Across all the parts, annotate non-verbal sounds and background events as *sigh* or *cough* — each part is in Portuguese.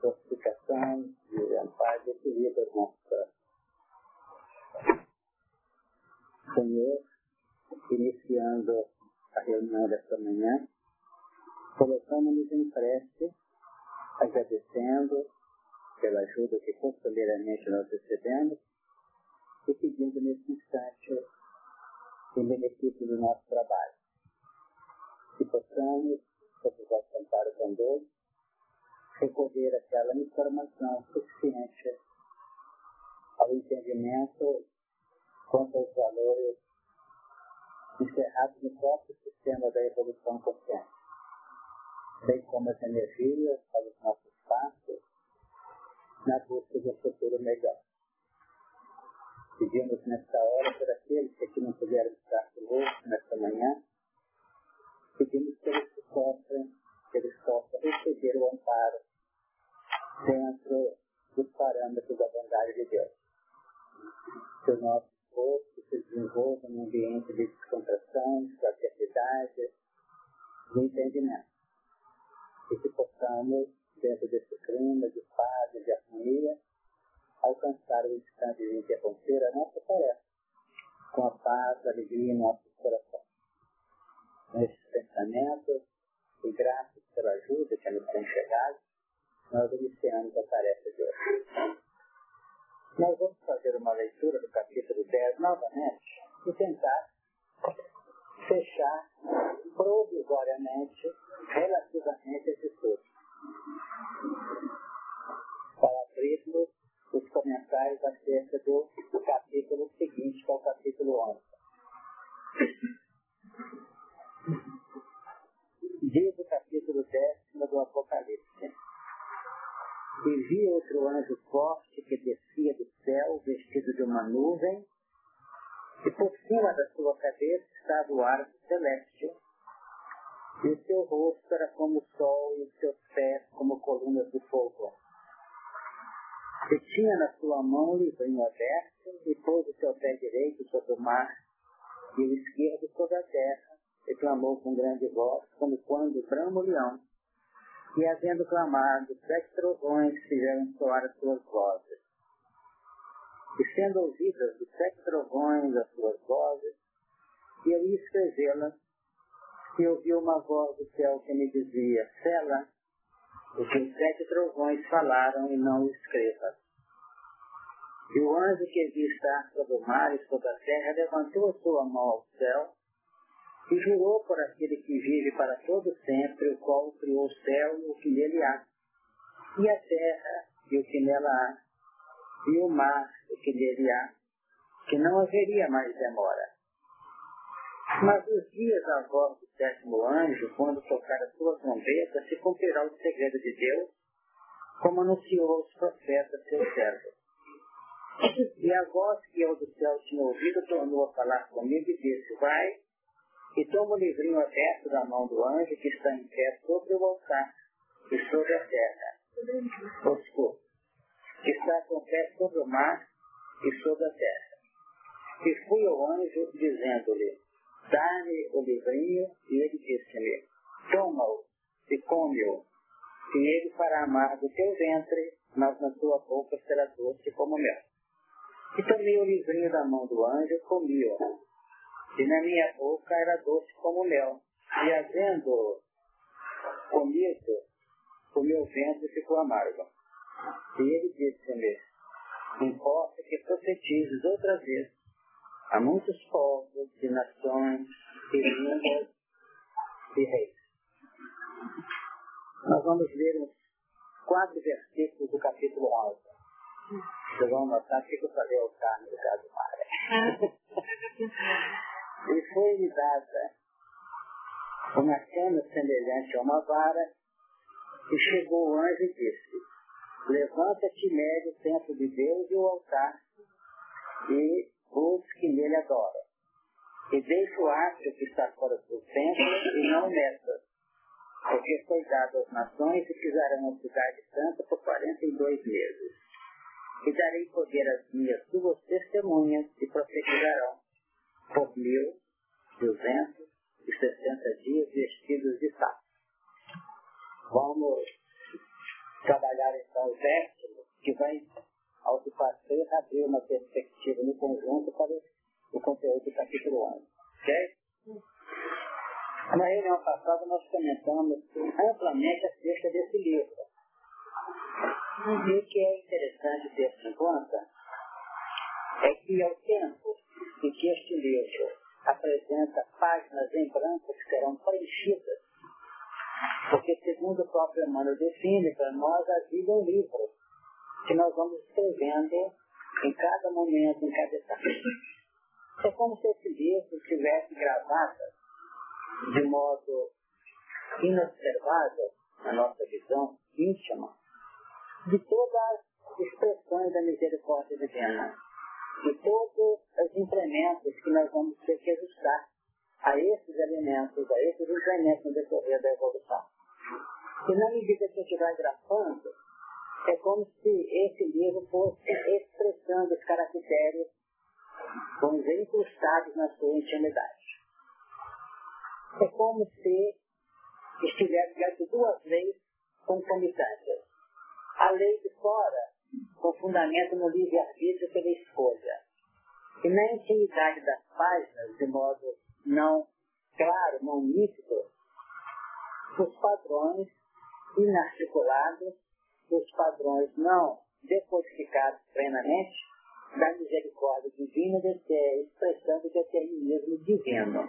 fortificação, de amparo, de equilíbrio das nossas Senhor, iniciando a reunião desta manhã, colocamos-nos em prece, agradecendo pela ajuda que costumeiramente nós recebemos e pedindo nesse instante em benefício do nosso trabalho. Que possamos, sob o vosso amparo bondoso, recolher aquela informação suficiente ao entendimento quanto aos valores encerrados no próprio sistema da evolução consciente, bem como as energias para os nossos passos na busca de um futuro melhor. Pedimos nesta hora por aqueles que aqui não puderam estar conosco nesta manhã, pedimos que eles possam, que eles possam receber o amparo dentro dos parâmetros da bondade de Deus. Que o nosso corpo se desenvolva num ambiente de descontração, de fraternidade, de entendimento. E que possamos, dentro desse clima de paz e de harmonia, alcançar o instante de interromper a nossa tarefa com a paz, a alegria em nossos corações. Nesses pensamentos e graças pela ajuda que nos tem chegado, nós iniciamos a tarefa de hoje. Nós vamos fazer uma leitura do capítulo 10 novamente e tentar fechar provisoriamente relativamente esse estudo. Para abrirmos os comentários acerca do, capítulo seguinte, que é o capítulo 11. Diz o capítulo 10 do Apocalipse. E vi outro anjo forte que descia do céu, vestido de uma nuvem, e por cima da sua cabeça estava o arco celeste, e o seu rosto era como o sol, e os seus pés como colunas de fogo. E tinha na sua mão o livrinho aberto, e pôs o seu pé direito sobre o mar, e o esquerdo sobre a terra, e clamou com grande voz, como quando brama o leão e havendo clamado, sete trovões fizeram soar as suas vozes. E sendo ouvidas os sete trovões as suas vozes, e eu ia escrevê-las, e ouvi uma voz do céu que me dizia, Sela, os sete trovões falaram e não escrevas. E o anjo que vi estar sobre o mar e sobre a terra levantou a sua mão ao céu e jurou por aquele que vive para todo sempre, o qual criou o céu e o que nele há, e a terra e o que nela há, e o mar e o que nele há, que não haveria mais demora. Mas os dias da voz do sétimo anjo, quando tocar a sua trombeta, se cumprirá o segredo de Deus, como anunciou aos profetas seus servos. E a voz que eu do céu tinha ouvido tornou a falar comigo e disse, vai, e toma o livrinho aberto da mão do anjo que está em pé sobre o altar e sobre a terra. Desculpa. Que está com o pé sobre o mar e sobre a terra. E fui ao anjo dizendo-lhe, dá-me o livrinho, e ele disse-me, toma-o e come-o, e ele fará amargo teu ventre, mas na tua boca será doce como mel. E tomei o livrinho da mão do anjo e comi-o e na minha boca era doce como mel. E havendo comido, o meu ventre ficou amargo. E ele disse-me, importa que profetizes outra vez a muitos povos e nações e línguas e reis. Nós vamos ler uns quatro versículos do capítulo 11. Vocês vão notar que eu falei ao carne do caso Mara. E foi-lhe dada uma cena semelhante a uma vara, e chegou o anjo e disse, levanta-te médio o templo de Deus e o altar, e os que nele adoram. E deixa o astro que está fora do templo e não metas, porque foi dado às nações e fizeram a cidade santa por quarenta e dois meses. E darei poder às minhas duas testemunhas e profetizarão por mil duzentos e sessenta dias vestidos de saco. Vamos trabalhar então o vértigo, que vai, ao que passei, abrir uma perspectiva no conjunto para o conteúdo do capítulo 11. Ok? Na reunião passada nós comentamos amplamente acerca desse livro. E o que é interessante ter em conta é que ao tempo em que este livro apresenta páginas em branco que serão preenchidas, porque segundo o próprio Emmanuel define para nós a vida é um livro que nós vamos escrevendo em cada momento, em cada etapa. É como se esse livro tivesse gravado de modo inobservável, na nossa visão íntima, de todas as expressões da misericórdia divina, de todos os implementos que nós vamos ter que ajustar a esses elementos, a esses implementos no decorrer da evolução. E na medida que a gente vai grafando, é como se esse livro fosse expressando os caracteres, vamos dizer, incrustados na sua intimidade. É como se estivesse duas leis concomitantes. A lei de fora, com fundamento no livre-arbítrio pela escolha. E na intimidade das páginas, de modo não claro, não nítido, os padrões inarticulados, os padrões não decodificados plenamente, da misericórdia divina, expressão do determinismo divino.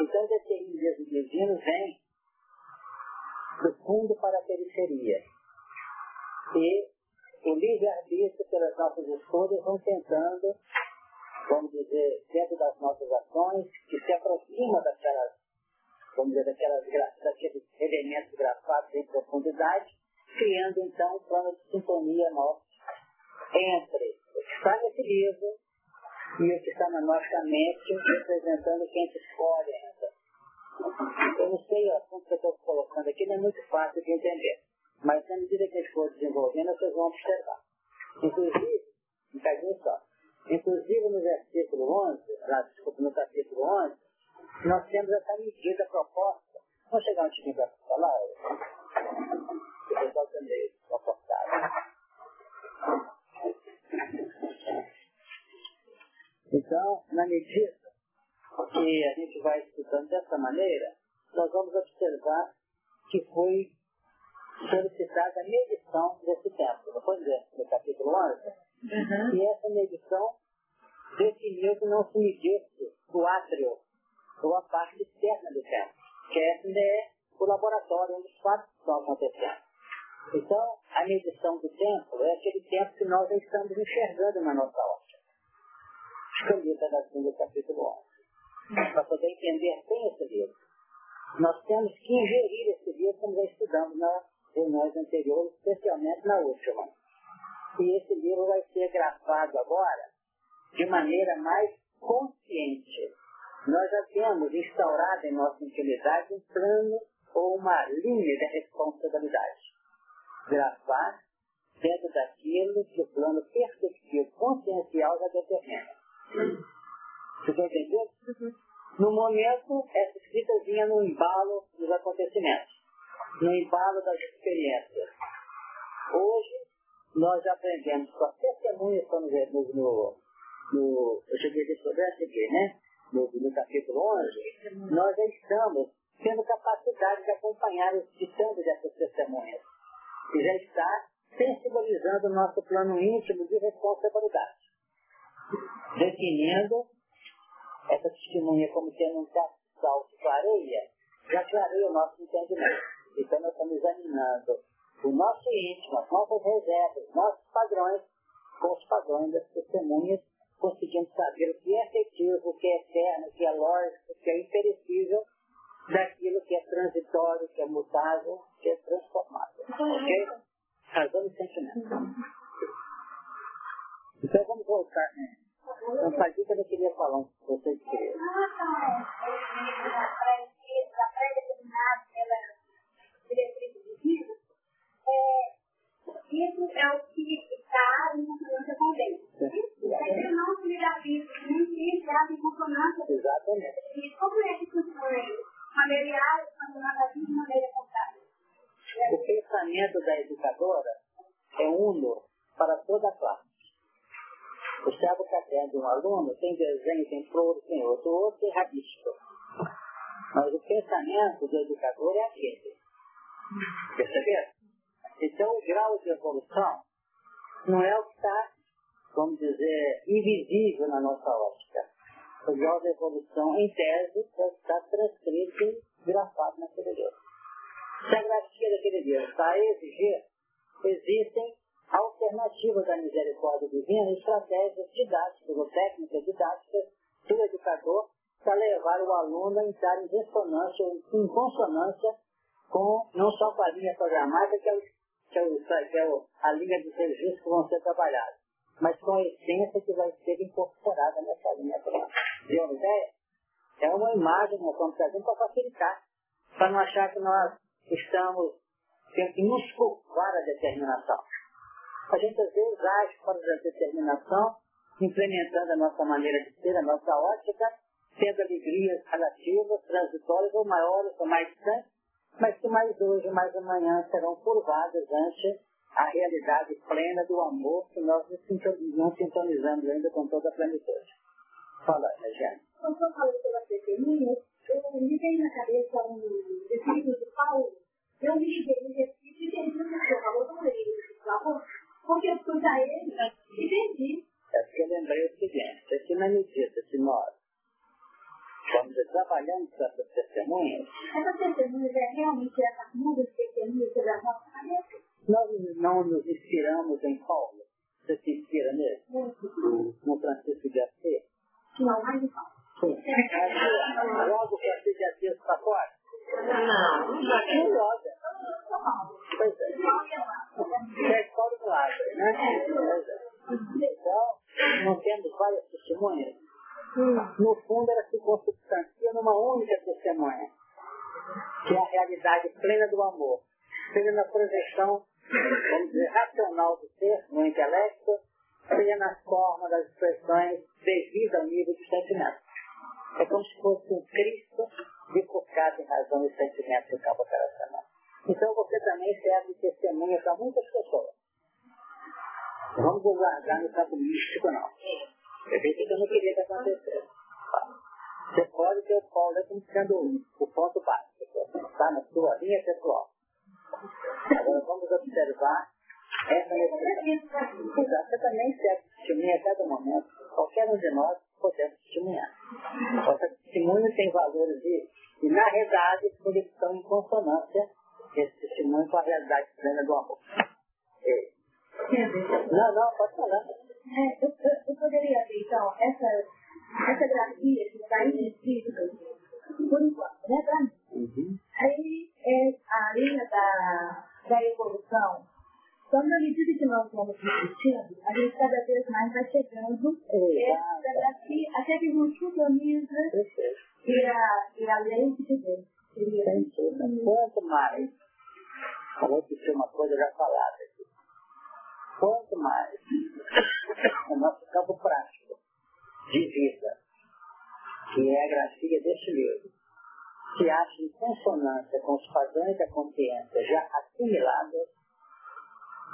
Então, o determinismo divino vem do fundo para a periferia. E o livre-arbítrio pelas nossas escolhas vão tentando, vamos dizer, dentro das nossas ações, que se aproxima daquelas, vamos dizer, daquelas, daqueles elementos grafados em profundidade, criando então um plano de sintonia nosso entre o que está nesse livro e o que está na nossa mente, representando quem se escolhe ainda. Eu não sei o assunto que eu estou colocando aqui, não é muito fácil de entender. Mas na medida que a gente for desenvolvendo, vocês vão observar. Inclusive, um só. Inclusive no versículo 11, lá, desculpa, no capítulo 11, nós temos essa medida proposta. Vamos chegar um tiquinho para falar? O pessoal meio confortável. Então, na medida que a gente vai estudando dessa maneira, nós vamos observar que foi solicitada a medição desse tempo. Dizer, no capítulo 11? Uhum. E essa medição definiu que não se medisse o átrio, ou a parte externa do templo, que é o laboratório onde os fatos estão acontecendo. Então, a medição do templo é aquele tempo que nós estamos enxergando na nossa ótica. Escolhida na segunda capítulo 11. Para poder entender bem esse livro. Nós temos que ingerir esse livro como já estudamos na reuniões anteriores, especialmente na última. E esse livro vai ser gravado agora de maneira mais consciente. Nós já temos instaurado em nossa intimidade um plano ou uma linha de responsabilidade. Gravar dentro daquilo que o plano perceptivo consciencial já determina. Você está entendendo? Uhum. No momento, essa escrita vinha no embalo dos acontecimentos no embalo das experiências. Hoje, nós aprendemos com a testemunha, estamos no, no, no, eu cheguei a aqui, né? No, no capítulo 11, nós já estamos tendo capacidade de acompanhar o ditando dessas testemunhas. E já está sensibilizando o nosso plano íntimo de responsabilidade. Definindo essa testemunha como sendo um capital de clareia, já clareia o nosso entendimento. Então nós estamos examinando o nosso íntimo, as nossas reservas, nossos padrões, com os padrões das testemunhas, conseguindo saber o que é efetivo, o que é eterno, o que é lógico, o que é imperecível, daquilo que é transitório, que é mutável, que é transformável. Ok? Razão e sentimento. Então vamos voltar. Né? Então, Padita, eu queria falar um pouco vocês. diretriz divina, é, isso é o que está em consonância com Deus. Se não se isso, nem está em consonância com Exatamente. E como é que funciona isso? Familiar, quando nós agimos de maneira contrária. O pensamento da educadora é uno para toda a classe. O o caderno de um aluno tem desenho, tem flores, tem outro, outro tem rabisco. Mas o pensamento do educador é aquele. Perceberam? Então o grau de evolução não é o que está, vamos dizer, invisível na nossa ótica. O grau de evolução, em tese, está transcrito e grafado naquele Deus. Se a grafia daquele Deus está a exigir, existem alternativas da misericórdia divina, estratégias didáticas ou técnicas didáticas do educador para levar o aluno a entrar em ressonância, em consonância com não só com a linha programática, que é, o, que é, o, que é a linha de registros que vão ser trabalhados, mas com a essência que vai ser incorporada nessa linha programática. De uma ideia? É uma imagem que nós estamos trazendo para facilitar, para não achar que nós estamos tendo que nos curvar a determinação. A gente às vezes age fora da determinação, implementando a nossa maneira de ser, a nossa ótica, tendo alegrias relativas, transitórias ou maiores ou mais distantes, mas que mais hoje, mais amanhã serão curvadas ante a realidade plena do amor que nós não sintonizamos ainda com toda a plenitude. Fala, Regiane. Quando eu falo pela testemunha, eu me veio na cabeça um versículo de Paulo. Eu me liguei no versículo e entendi o que você falou, não leio porque eu fui a ele e entendi. É porque eu lembrei o seguinte, é que na medida que nós Estamos trabalhando com essas testemunhas. Essas testemunhas é realmente essas mudas testemunhas sobre a nossa cabeça? Nós não nos inspiramos em Paulo. Você se inspira nele? No Francisco de Assis? Não, mais de Paulo. Logo o Francisco de Assis está fora? Não. Não joga. Pois é. É Paulo do Árvore, né? Pois é. Então, não temos várias testemunhas no fundo, ela se consubstancia numa única testemunha, que é a realidade plena do amor, seja na projeção, vamos dizer, racional do ser, no intelecto, seja na forma das expressões devido ao nível de sentimento. É como se fosse um Cristo bifurcado em razão dos sentimentos do campo operacional. Então você também serve de testemunha para muitas pessoas. Vamos guardar no campo místico, não. Eu disse que eu não queria que acontecesse. Você pode ter o polo como sendo o ponto básico. Está na sua linha pessoal. Agora vamos observar essa necessidade. Você também serve testemunha a cada momento. Qualquer um de nós podemos testemunhar. Nossa testemunho tem valores de, e na realidade, eles estão em consonância esse testemunho com a realidade plena do amor. Não, não, pode falar. É, eu, eu, poderia ver, então, essa, essa grafia que está aí escrito, por enquanto, né, para mim. Uhum. Aí é a linha da, da evolução. Então, na medida que nós vamos discutindo, a gente cada vez mais vai chegando essa grafia, até que gente sintoniza e a, e a lei de Deus. Quanto mais, que tinha uma coisa já falada aqui quanto mais *laughs* o nosso campo prático de vida, que é a grafia deste livro, se acha em consonância com os padrões da consciência já assimilados,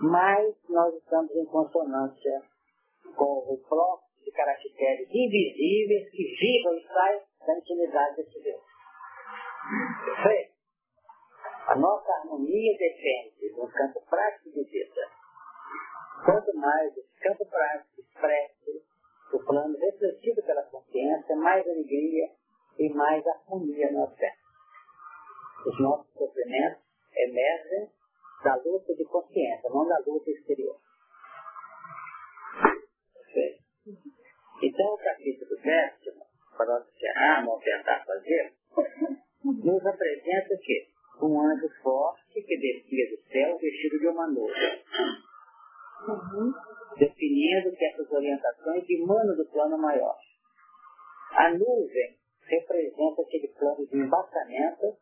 mais nós estamos em consonância com o próprio de caracteres invisíveis que vivam e saem da intimidade desse Deus. Perfeito? A nossa harmonia depende do campo prático de vida Quanto mais esse campo prático expresso o plano refletido pela consciência, mais alegria e mais harmonia nós temos. Os nossos sofrimentos emergem da luta de consciência, não da luta exterior. Então, o capítulo décimo, para nós encerrarmos, ou tentar fazer, nos apresenta que um anjo forte que descia do céu vestido de uma nuvem Uhum. definindo certas orientações e mano do plano maior. A nuvem representa aquele plano de embaçamento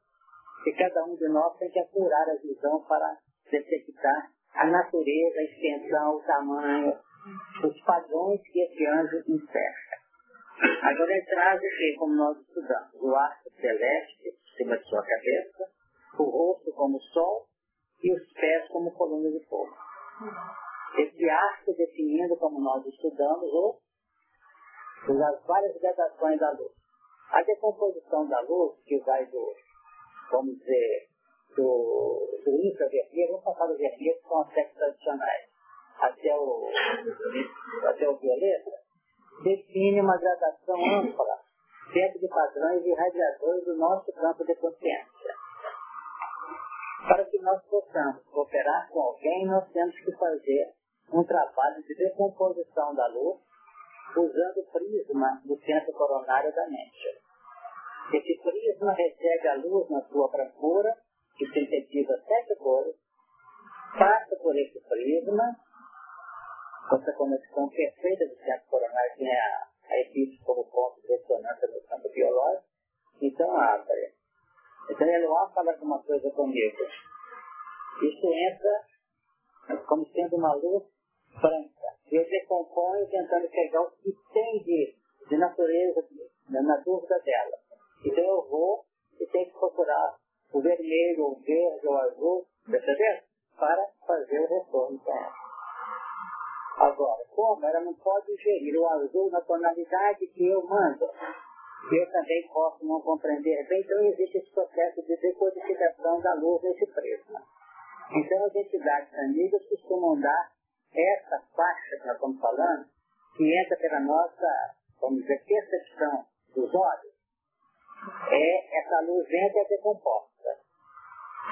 que cada um de nós tem que apurar a visão para detectar a natureza, a extensão, o tamanho, os padrões que esse anjo encerra. Agora ele traz aqui, como nós estudamos, o arco celeste cima de sua cabeça, o rosto como o sol e os pés como coluna de fogo. Esse arco definindo como nós estudamos o, as várias gradações da luz. A decomposição da luz, que vai do, vamos dizer, do, do infravermelho, vamos passar do vermelho, que são aspectos tradicionais, até o, até o violeta, define uma gradação ampla dentro de padrões irradiadores do nosso campo de consciência. Para que nós possamos cooperar com alguém, nós temos que fazer um trabalho de decomposição da luz usando o prisma do centro coronário da mente. Esse prisma recebe a luz na sua brancura, que sintetiza sete cores, passa por esse prisma, essa conexão perfeita do centro coronário tem a, a equipe como ponto de ressonância do campo biológico, então abre. Então ele lá fala alguma coisa comigo. Isso entra como sendo uma luz branca. Eu decomponho tentando pegar o que tem de, de natureza na dúvida dela. Então eu vou e tenho que procurar o vermelho, o verde, o azul, percebeu? Para fazer o retorno com ela. Agora, como ela não pode gerir o azul na tonalidade que eu mando, eu também posso não compreender bem, então existe esse processo de decodificação da luz nesse prisma. Então as entidades amigas costumam dar essa faixa que nós estamos falando, que entra pela nossa, vamos dizer, percepção dos olhos, é essa luz entra e decomposta.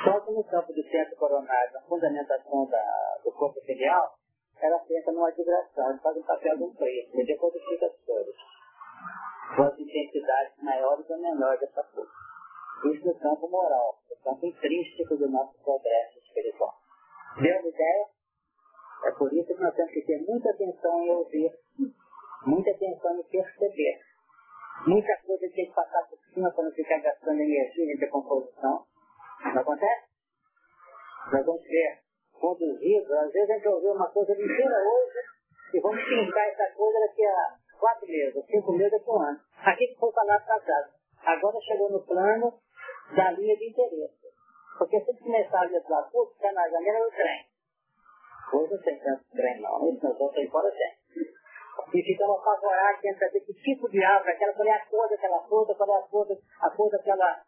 Só que no campo do centro coronário, na fundamentação da, do corpo filial, ela entra numa vibração, ele faz um papel de um preço, ele decodifica as cores. Com as intensidades maiores ou menores dessa força. Isso no campo moral, no campo intrínseco do nosso progresso espiritual. Deu uma ideia? É por isso que nós temos que ter muita atenção em ouvir, muita atenção em perceber. Muita coisa tem que passar por cima para não ficar gastando energia em decomposição. Não acontece? Nós vamos ser conduzidos, às vezes a gente ouviu uma coisa inteira hoje e vamos pintar essa coisa daqui a quatro meses, cinco meses, daqui a um ano. Aqui que foi falar atrasado. Agora chegou no plano da linha de interesse. Porque se começar a levar tudo, fica na janela do trem. Tanto trem não, isso nós vamos aí fora tem. E ficamos apavorados tentando saber que tipo de árvore, aquela, qual é a cor daquela fruta, qual é a cor, a cor daquela,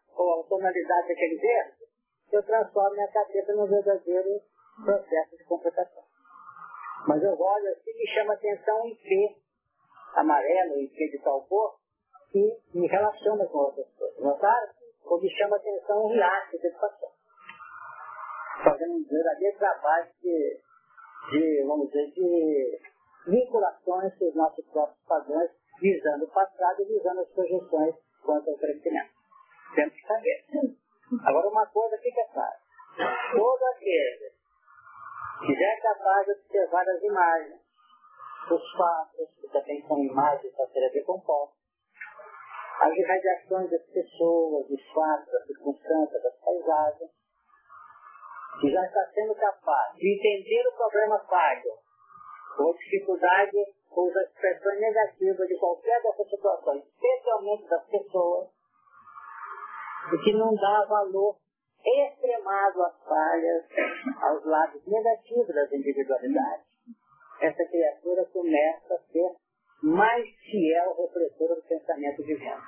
tonalidade daquele verde, eu transformo minha cabeça num verdadeiro processo de completação. Mas eu olho assim e chama atenção em P amarelo, em P de tal cor, que me relaciona com outras coisas. Notaram? Ou me chama atenção em riacho de educação. Fazendo um verdadeiro trabalho de de, vamos dizer, de vinculações com os nossos próprios padrões, visando o passado e visando as projeções quanto ao crescimento. Temos que saber. Agora, uma coisa fica clara. Todo aquele que já é capaz de observar as imagens, os fatos, que também são imagens para serem decompostas, as irradiações das pessoas, dos fatos, das circunstâncias, das paisagens, que já está sendo capaz de entender o problema falho, ou dificuldade, ou as expressões negativas de qualquer dessas situações, especialmente das pessoas, e que não dá valor extremado às falhas, aos lados negativos das individualidades, essa criatura começa a ser mais fiel refletora do pensamento divino.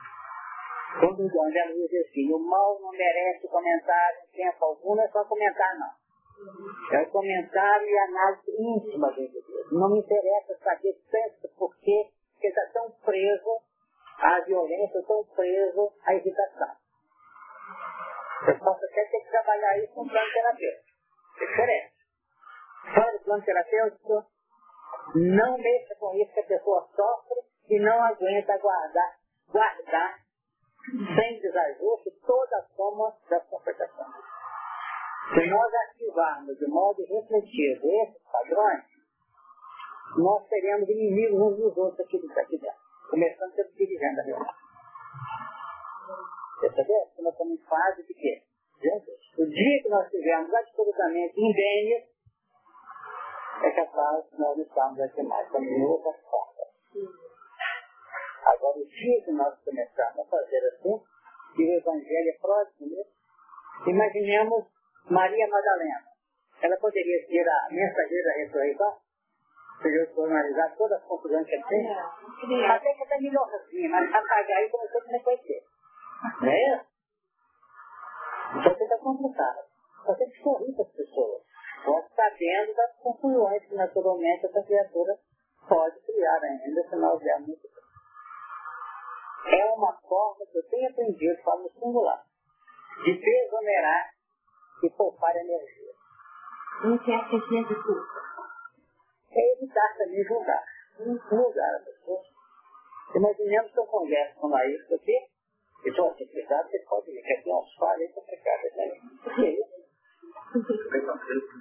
Quando o André diz assim, o mal não merece comentário em tempo algum, não é só comentar não. É comentário e análise íntima do indivíduo. Não me interessa saber tanto porque ele está tão preso à violência, tão preso à irritação. Eu posso até ter que trabalhar isso com plano terapêutico. É diferente. Fora do plano terapêutico, não mexa com isso que a pessoa sofre e não aguenta guardar, guardar sem desajuste toda a forma da comportação. Se nós ativarmos de modo refletido esses padrões, nós seremos inimigos uns dos outros aqui, aqui dentro, começando pelo dirigente da reunião. Percebeu? Nós estamos em fase de quê? O dia que nós estivermos absolutamente indênios, é capaz de nós estarmos aqui mais, como em outras formas. Agora, o dia que nós começarmos a fazer assim, que o Evangelho é próximo, imaginemos Maria Madalena. ela poderia ser a mensageira da ressurreição? Seria analisar todas as confusões que ele tem? Até que até melhorzinha, mas apagar aí começou a reconhecer. Não é isso? Então fica complicado. Você tem que sorrir para as pessoas. Pode sabendo das confusões que naturalmente essa criatura pode criar ainda se nós dermos muito É uma forma que eu tenho aprendido, falo no singular, de desonerar e poupar energia. Não quer que seja de culpa. É evitar também julgar. Julgar a pessoa. Imaginemos que eu converso com a isso aqui, e estou assim, cuidado, você pode ver que aqui é uns falhas complicadas, né? Por que isso?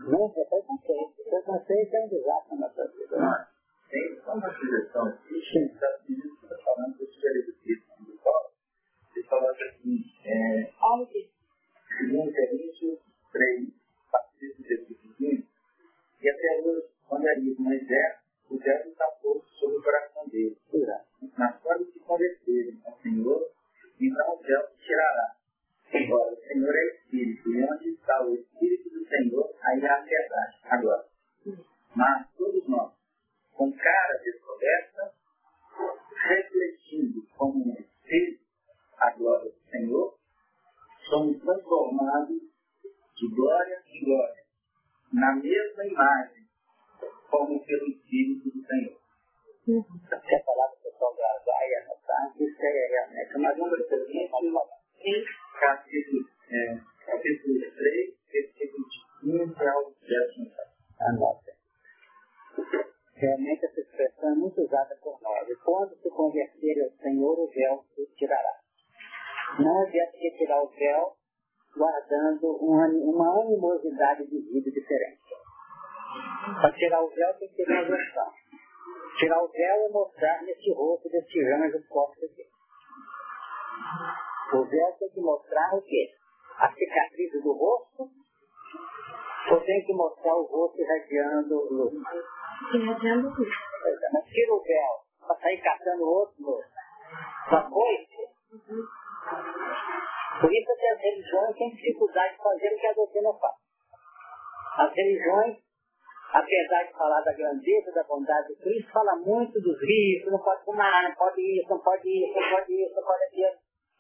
Não, é preconceito. Preconceito é um desastre na sua vida. Não é? Tem uma sugestão aqui, está falando do Paulo. Ele falou assim, é, segundo Coríntios 3, partir do versículo 15, e até hoje, quando é lido Moisés, o verbo está posto sobre o coração dele. Na hora de se converterem ao Senhor, então o véu se tirará. Agora, o Senhor é Espírito, e onde está o Espírito do Senhor, aí há a verdade. Agora, mas todos nós, com cara descoberta, refletindo como um Espírito a glória do Senhor, somos transformados de glória em glória, na mesma imagem, como pelo Espírito do Senhor. Uhum. Quer falar do pessoal da Gaia, tá? Isso é realmente uma grande coisa. Capítulo, é, capítulo 3, versículo de 15 ao 10. Anota. Realmente essa expressão é muito usada por nós. E quando se converter ao Senhor, o véu se tirará. Não adianta retirar o véu guardando uma animosidade de vida diferente. Para tirar o véu tem que ter uma versão. Tirar o véu é mostrar nesse rosto desse anjo forte aqui. O véu tem que mostrar o quê? A cicatriz do rosto ou tem que mostrar o rosto irradiando luz? Irradiando luz. Mas tira o véu para sair catando outro na coisa. Por isso que as religiões têm dificuldade de fazer o que a doutrina faz. As religiões, apesar de falar da grandeza, da bondade de Cristo, fala muito dos ricos, não pode fumar, não pode isso, não pode isso, não pode isso, não pode aquilo.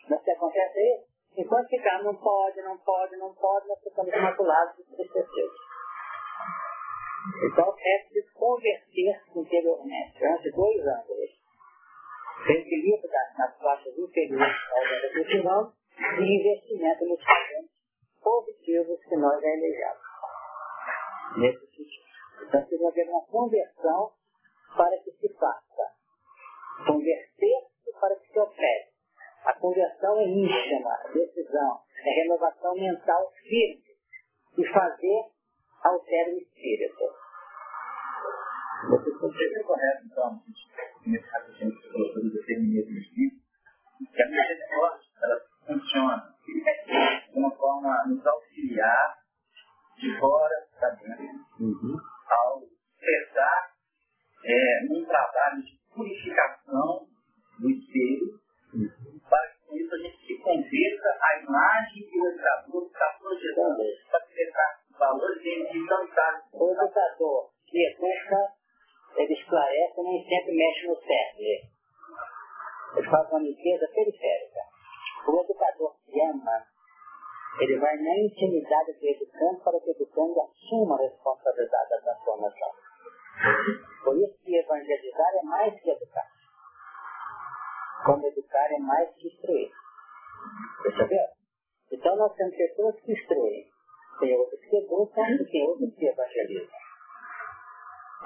Mas o que acontece é isso. Enquanto ficar não pode, não pode, não pode, nós ficamos maculados e tristecidos. Então é preciso converter interiormente. Durante dois anos, equilíbrio das, nas faixas inferiores ao final e investimento nos patentes positivos que nós elejamos. Nesse sentido. Então, precisa haver uma conversão para que se faça. Converter-se para que se opere. A conversão é íntima, decisão, é renovação mental firme e fazer altera o espírito. Você é correto, então, nesse raciocínio que você colocou do determinismo espírito, que a misericórdia, ela funciona de uma forma a nos auxiliar de fora para dentro, uhum. ao cessar é, num trabalho de purificação do espelho, uhum. para que com isso a gente se converta à imagem que o educador está projetando, para cessar valores dele não está. O educador que educa, ele esclarece, nem sempre mexe no cérebro. Ele faz uma limpeza periférica. O educador que ama, ele vai na intimidade do educando para que o educando assuma a responsabilidade da transformação. Por isso que evangelizar é mais que educar. Como educar é mais que instruir. Percebeu? Então nós temos pessoas que instruem, tem outras que educam e tem outras que evangelizam.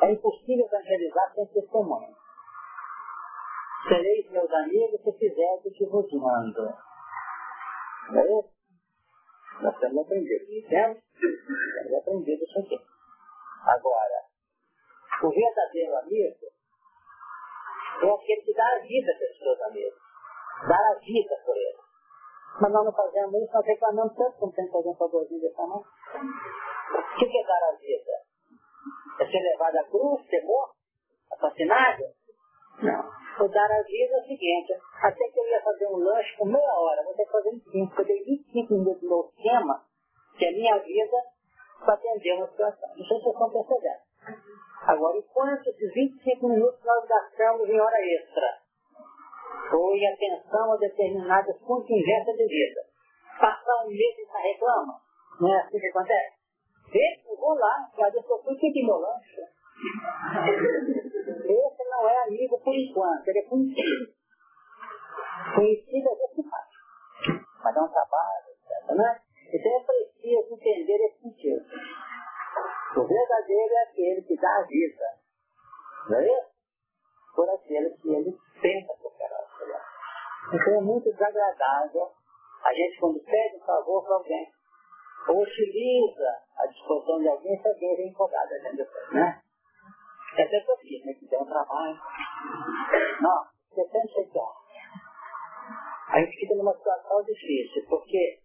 É impossível evangelizar sem testemunho. Sereis meus amigos se fizerem o que vos mando. Não é isso? Nós temos aprendido. Temos? Temos aprendido isso aqui. Agora, o verdadeiro amigo é aquele que dá a vida para os seus amigos. Dá a vida por eles. Mas nós não fazemos isso, nós reclamamos tanto como tem que fazer um favorzinho dessa mão. O que é dar a vida? É ser levado à cruz, ser morto, assassinado? Não. O dar a vida é o seguinte, até que eu ia fazer um lanche com meia hora, vou ter que fazer em cinco, porque eu dei 25 minutos no meu esquema, que a minha vida para atender uma situação. Não sei se vocês estão percebendo. Agora, enquanto esses 25 minutos nós gastamos em hora extra, em atenção a determinadas contingências de vida, passar um mês e reclama, não é assim que acontece? Esse, vou lá, já fui que lanche. Esse não é amigo por enquanto, ele é conhecido. Conhecido é esse faz. Mas dá um trabalho, etc. Né? Então é preciso entender esse sentido. O verdadeiro é aquele que dá a vida. Não é isso? Por aquele que ele tenta superar. Então é muito desagradável a gente quando pede um favor para alguém, ou utiliza a disposição de alguém se alguém vem empolgado depois, né? É até possível, né? Que tem um trabalho. Não, você aqui, ó. A gente fica numa situação difícil, porque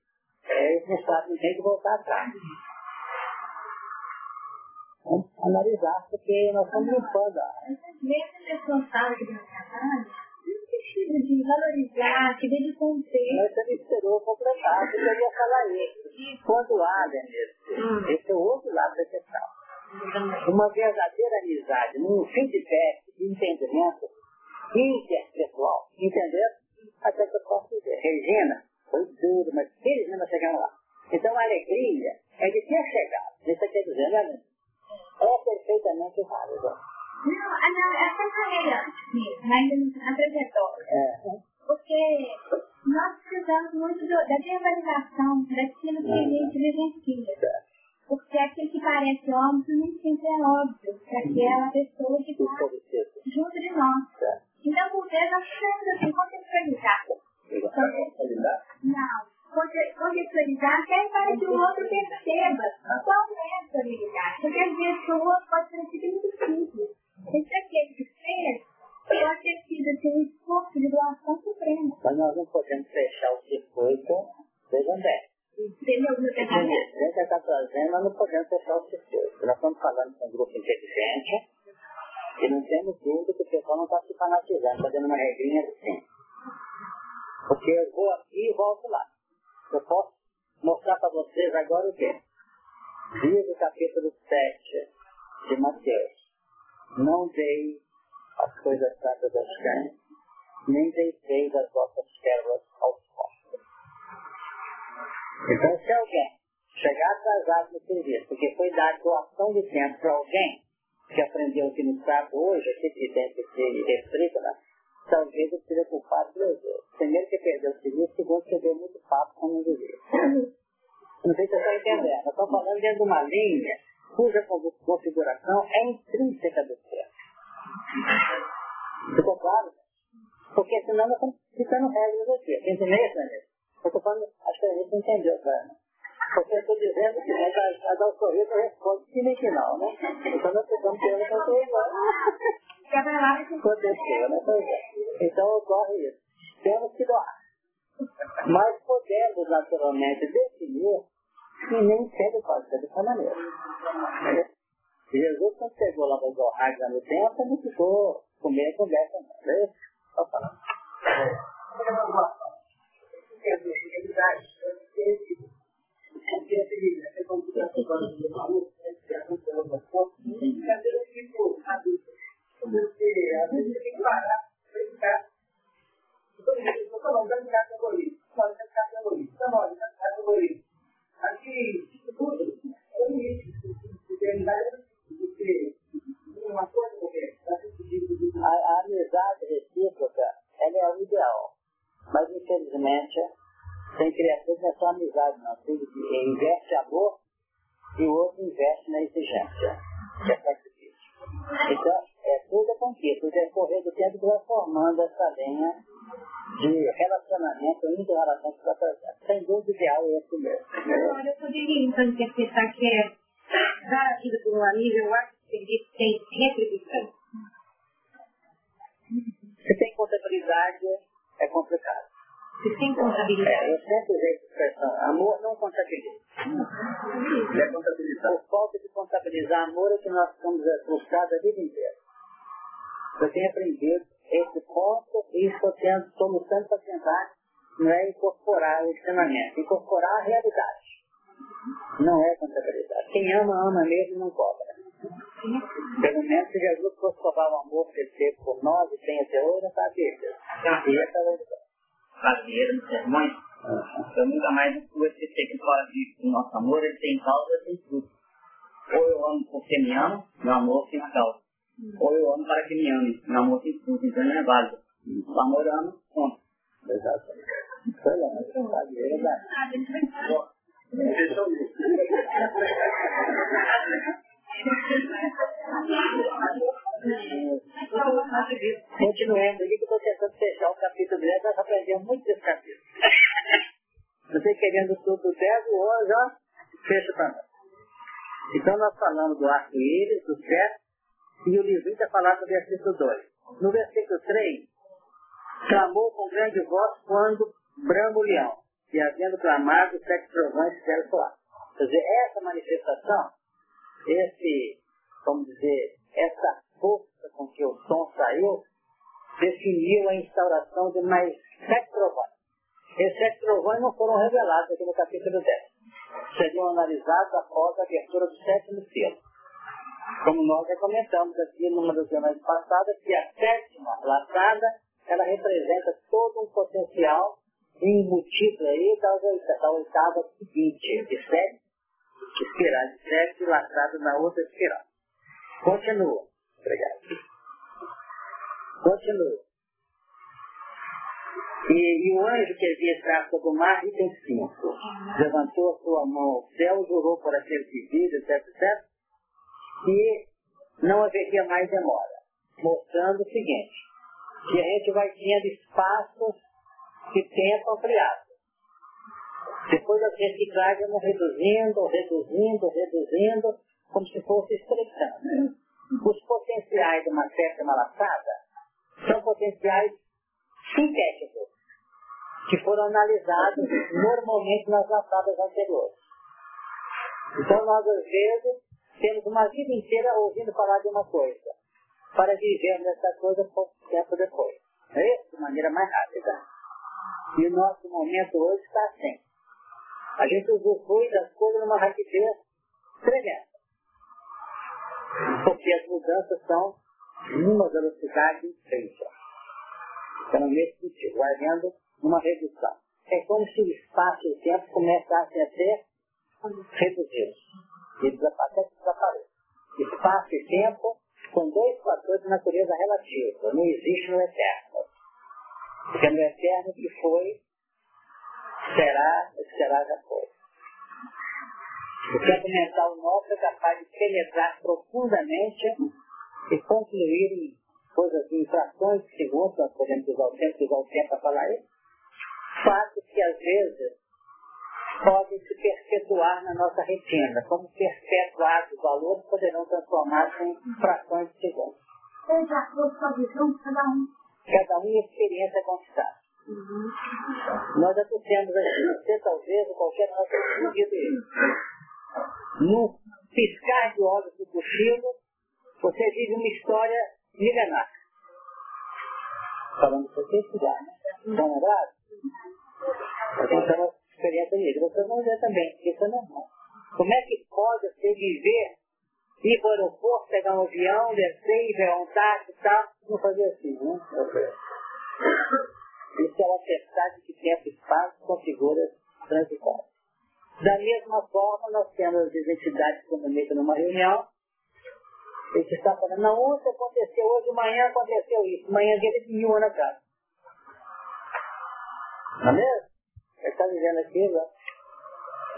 é, não sabe, não tem que voltar atrás. Vamos analisar, porque nós estamos limpando a área. Mesmo responsável que não trabalho, precisa de valorizar, que deve conter. Mas você me esperou completar, você queria falar isso. Quando há, Denise, Hum. esse é o outro lado da questão. Uma verdadeira amizade, num feedback, entendimento interpessoal, entendeu? Até que eu posso dizer, Regina, foi duro, mas felizmente nós chegamos lá. Então a alegria é de ter chegado. Isso quer dizer, né? É perfeitamente válido. Não, a, não, essa mesmo, mas trajetória. É. Porque nós precisamos muito do, da verbalização daquilo que a gente vivencia. Porque aquilo que parece óbvio nem sempre é óbvio para aquela pessoa que junto de nós. Então, por vezes, nós precisamos assim, contextualizar. Não. Conte- Contextualizar até para que o outro perceba qual é a sua habilidade. Porque às vezes o outro pode parecer muito simples. Esse aquele que fez pode ter sido assim, um esforço de doação suprema. Mas nós não podemos fechar o circuito, bem. Entendeu o meu pensamento? Você está trazendo, nós não podemos fechar o circuito. Nós estamos falando com um grupo inteligente e não temos dúvida que o pessoal não está se fanatizando, fazendo uma regrinha assim. Porque eu vou aqui e volto lá. Eu posso mostrar para vocês agora o quê? Diz o capítulo 7 de Mateus. Não dei as coisas santas aos cães, nem deitei as vossas pérolas aos porcos. Então, se alguém chegar atrasado no serviço, porque foi dado doação de tempo para alguém que aprendeu que no estado hoje, que tem que ser restrito, né? talvez ele seja culpado por Deus. Primeiro que perdeu o serviço, segundo que deu muito papo com não devia. Não sei se você está entendendo. Eu estou falando dentro de uma linha cuja configuração é intrínseca do ser. Ficou claro? Porque senão nós estamos ficando regras aqui. Entendeu isso, Anês? Eu estou falando, acho que a gente entendeu, cara. Porque eu estou dizendo que vai dar, vai dar o sorriso, eu respondo sim nem final, né? Então nós ficamos que falar que Aconteceu, né? Pois é. Então ocorre isso. Temos que doar. Mas podemos naturalmente definir que nem sempre pode ser dessa maneira. Jesus, quando chegou lá para o Zohar no tempo, não ficou comer conversa, não. É isso? Só falando. A, a amizade recíproca, ela é o ideal. Mas, infelizmente, tem criatura não é só amizade, não. Tem que investe amor e o outro investe na exigência, que é sacrifício. Então, é tudo é conquista. O decorrer do tempo que vai formando essa linha de relacionamento, inter-relação que vai trazendo. Sem dúvida, o ideal é esse mesmo. Agora, eu poderia então interpretar que é dar a vida por um amigo, eu acho que ele tem retribuição. Se tem contabilidade, é complicado. Se tem contabilidade. É, eu sempre usei essa expressão. Amor não contabiliza. É contabilizar. Por falta de contabilizar amor é que nós estamos frustrados a vida inteira. Eu tenho aprendido esse ponto e estou tendo, estou lutando para tentar não é incorporar o ensinamento, incorporar a realidade. Não é contabilidade. Quem ama, ama mesmo e não cobra. Pelo menos se Jesus fosse cobrar o amor que ele teve por nós e tem até hoje, está perdido. E essa é Brasileiro nos sermões, eu nunca mais vou esquecer que fala que o nosso amor ele tem causa e tem fruto. Ou eu amo porque me amo, meu amor tem causa. Ou eu amo para que me ame, meu amor tem fruto, então não é válido. O amor ama, ponto. Exatamente. Isso é verdade. É verdade. Continuemos aqui que eu estou tentando fechar o capítulo 10, nós aprendemos muito desse capítulo. Você querendo tudo 10, o 11, ó, fecha para nós. Então nós falamos do arco-íris, do céu, e o livro está falando do versículo 2. No versículo 3, clamou com grande voz quando brama o leão, e havendo clamado, sete trovões fizeram soar. Quer dizer, essa manifestação, esse, vamos dizer, essa força com que o som saiu, definiu a instauração de mais sete trovões. Esses sete trovões não foram revelados aqui no capítulo 10. Seriam analisados após a abertura do sétimo selo. Como nós já comentamos aqui numa das reuniões passadas, que a sétima laçada, ela representa todo um potencial embutido aí da, oitava seguinte, de sete, espiral de sete, laçado na outra espiral. Continua. Obrigado. Continua. E, e, o anjo que havia estado sobre o mar, item 5, levantou a sua mão ao céu, jurou por aquele que vive, etc, etc, e não haveria mais demora, mostrando o seguinte, que a gente vai tendo espaços de tempo ampliado. Depois as reciclagens vão reduzindo, reduzindo, reduzindo, como se fosse estreitando. Os potenciais de uma certa malaçada são potenciais sintéticos, que foram analisados normalmente nas laçadas anteriores. Então nós às vezes temos uma vida inteira ouvindo falar de uma coisa, para vivermos essa coisa pouco tempo depois. É isso? De maneira mais rápida. E o nosso momento hoje está assim. A gente usufrui das coisas numa rapidez tremenda. Porque as mudanças são numa velocidade intensa. Então, nesse sentido, vai havendo uma redução. É como se o espaço e o tempo começassem a ser reduzidos. Eles até desaparecem. Espaço e tempo são dois fatores de natureza relativa. Não existe no eterno. Porque no eterno que foi, será, será já foi. O tempo mental nosso é capaz de penetrar profundamente e concluir em coisas, em frações de segundos, nós podemos usar o tempo, usar o tempo para falar isso, fatos que às vezes podem se perpetuar na nossa retina, como perpetuados valores poderão transformar-se em frações de segundos. De acordo com a visão de cada um. Cada um experiência conquistada. Uhum. Nós associamos a você, talvez, ou qualquer nosso indivíduo isso. No piscar de olhos do cochilo, você vive uma história milenar. Falando de você estudar, né? Estão lembrados? Então, experiência. Vocês vão ver também, isso é normal. Como é que pode você viver, ir para o aeroporto, pegar um avião, descer, ver um táxi e tal, não fazer assim, né? Isso é uma verdade que tempo e espaço configura transitório. Da mesma forma, nós temos as identidades comunicam numa reunião, ele está falando, não, ontem aconteceu, hoje de manhã aconteceu isso, amanhã dele mil anos atrás. Não é mesmo? Ele está vivendo aqui, né?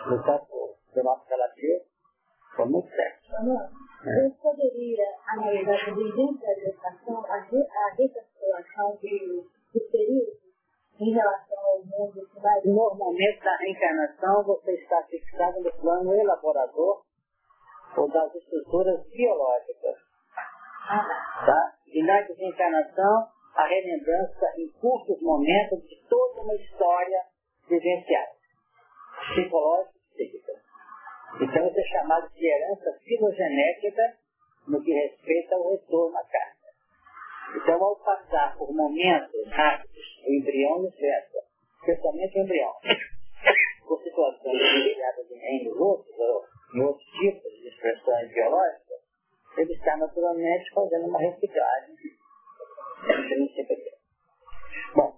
no campo do nosso relativo, foi muito certo. Eu poderia analisar da a, re, a recapitulação de, de períodos em relação ao mundo que vai... Normalmente, na reencarnação, você está fixado no plano elaborador ou das estruturas biológicas. Ah, Tá? E na desencarnação, a relembrança em curtos momentos de toda uma história vivenciada, psicológica e psíquica. Então, isso é chamado de herança filogenética no que respeita ao retorno à carne. Então, ao passar por momentos rápidos, o embrião vice-versa, especialmente o embrião, por situações ligadas em outros, ou em outros tipos de expressões biológicas, ele está naturalmente fazendo uma reciclagem dele. Bom,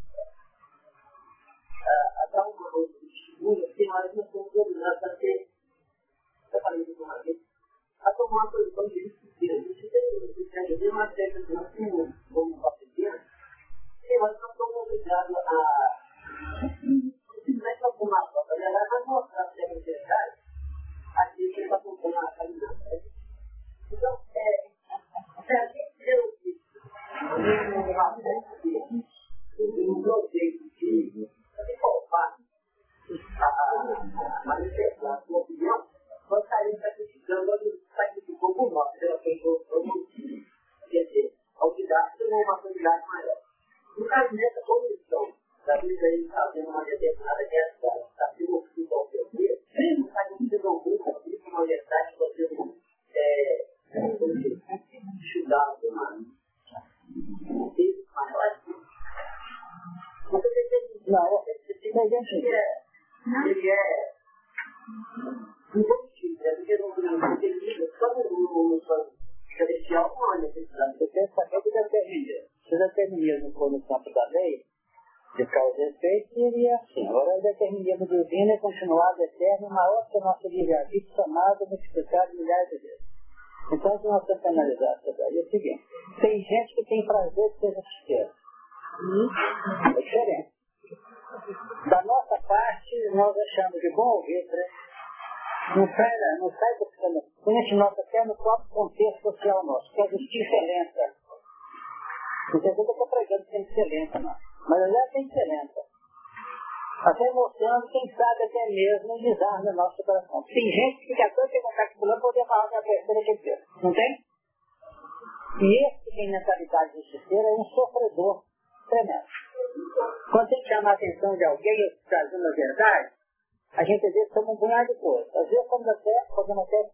a e e né? E, a dar uma outra figura, que nós não somos obrigados a ter, eu falei isso uma vez, a tomar uma posição de disciplina. A gente tem que uma certa assim, como uma pequena, e nós não somos obrigados a simplesmente alguma coisa. Verdade, nós mostramos que é necessário aquilo que está funcionando a caminhada. Então, é, se a gente deu uma um projeto de poupar, a manifestar a sua opinião, nós estaremos sacrificando, sacrificou por nós, pela pessoa produtiva. Quer dizer, a unidade tem uma quantidade maior. No caso dessa condição, da vida aí fazendo uma determinada questão, da filosofia ao dia, não está acontecendo alguma coisa, uma verdade, você é, estudar uma texto maior. Não, ele é, ele é você tem que saber do determinismo. Se o determinismo for no campo da lei, de causa e efeito, seria assim. Agora, o determinismo divino é continuado eterno, maior que o nosso livre-arbítrio, chamado, multiplicado milhares de vezes. Então, se nós temos que analisar é o seguinte: tem gente que tem prazer de ser É diferente. Da nossa parte, nós achamos de bom ouvir, né? não sai, não sai buscando. Quando a gente nota até no próprio contexto social nosso, que a justiça é lenta. Que eu estou pregando que tem que ser lenta, não. Mas ela tem que ser lenta. Até mostrando, quem sabe até mesmo, um desarme no nosso coração. Tem gente que fica tanto em contato com o poder falar que é a terceira que é Não tem? E esse que tem mentalidade justiceira é um sofredor tremendo. Quando tem que chamar a atenção de alguém trazendo a verdade, a gente às vezes toma um punhado de coisa. Às vezes podemos até, podemos até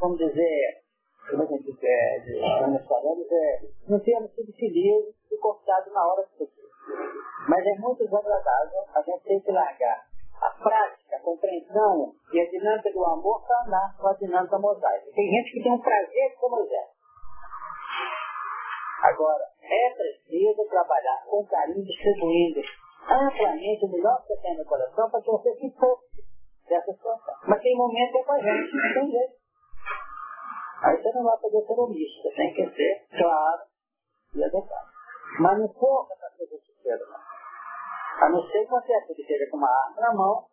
vamos dizer, como a gente é, estamos falando, é, não temos sido felizes e cortado na hora que. Mas é muito desagradável, a gente tem que largar a prática, a compreensão e a dinâmica do amor para andar com a dinâmica mosaica. Tem gente que tem um prazer de Moisés. Agora, é preciso trabalhar com carinho, distribuindo amplamente o melhor que você tem no coração para que você se poupe dessa situação. Mas tem momentos que é com a gente, não tem jeito. Aí você não vai poder ser omisso, você tem que ser claro e adequado. Mas não força para ser justiceiro, não. A não ser que você esteja com uma arma na mão,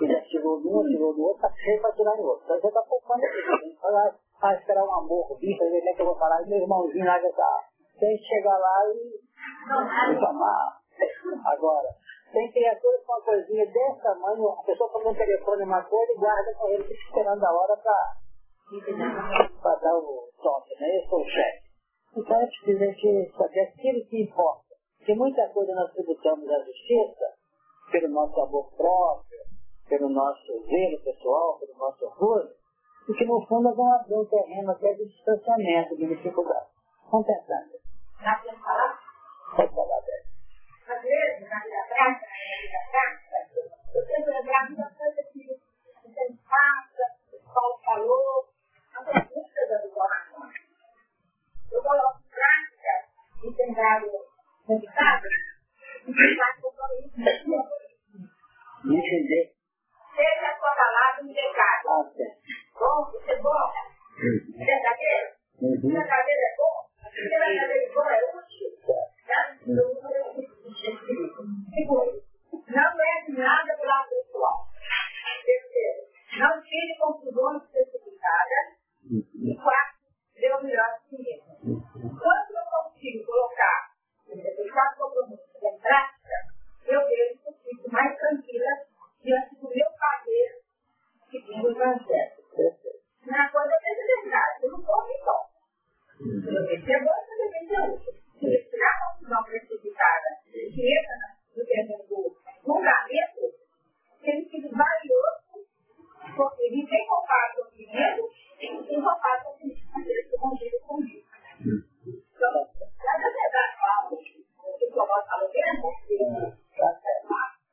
e já tirou de um, tirou do outro, está cheio para tirar do outro. Então você está poupando aqui. Tem que falar, ah, esperar um amor, vir, fazer o que é eu vou falar, e meu irmãozinho lá dessa arma. Tem que chegar lá e reclamar. Agora, tem criaturas com uma coisinha desse tamanho, a pessoa põe um telefone uma coisa e guarda com ele, fica esperando a hora para dar o toque, né? Esse é o chefe. Então é preciso a gente saber aquilo que importa. Porque muita coisa nós tributamos à justiça pelo nosso amor próprio, pelo nosso zelo pessoal, pelo nosso orgulho, e que no fundo nós vamos abrir um terreno até de distanciamento, de dificuldade. Vamos pensando. Pode falar, Beth às vezes, na vida prática, na vida prática, você lembrar muita coisa que você passa, o Paulo falou, a pergunta do coração. Eu coloco em prática, entendado no ditado, e faz compromisso. Não entendi. Seja a sua palavra um pecado. Ah, certo. Bom, você é bom. Verdadeiro? Uhum. Verdadeiro é bom? Verdadeiro bom é útil? Tá? Segundo, não é nada para o pessoal. Terceiro, não tire conclusões precipitadas. E quarto, dê o melhor de si mesmo. Quando eu consigo colocar esses quatro compromissos em prática, eu vejo que eu fico mais tranquila diante do meu fazer uma coisa é verdade, eu não posso me tocar. Eu pensei agora, eu ser útil. Se tirar a confusão precipitada que entra no terreno do julgamento, tem sido valioso, porque ele tem roubado o dinheiro e tem roubado o dinheiro que convive com isso. Então, na verdade, Paulo, que o Paulo falou dentro,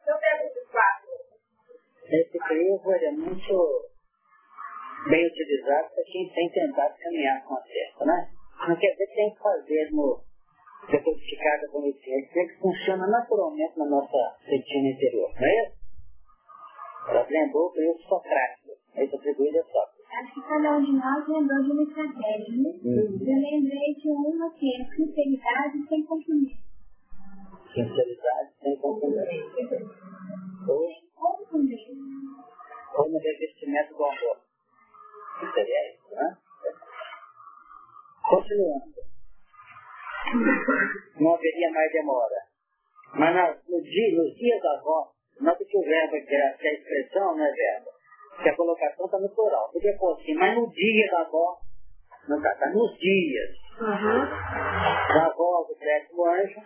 eu pego os quatro. Esse livro é muito bem utilizado para quem tem tentado caminhar com a certa, né? Não quer dizer que tem que fazer no decodificado consciência, é que funciona naturalmente na nossa retina interior, não é isso? Ela lembrou que eu sou prático, aí está atribuído a Sócrates. Acho que cada um de nós lembrou de uma estratégia, né? Uhum. Eu lembrei de uma que é sinceridade sem compromisso. Sinceridade sem compromisso. Ou, sem compromisso. Ou no revestimento do amor. Seria isso, né? Continuando. Não haveria mais demora. Mas na, no dia, nos dias da avó, nota que o verbo aqui, a expressão não é verbo, que a colocação está no plural. Podia pôr assim, mas no dia da avó, não está, está nos dias uhum. da avó do sétimo anjo,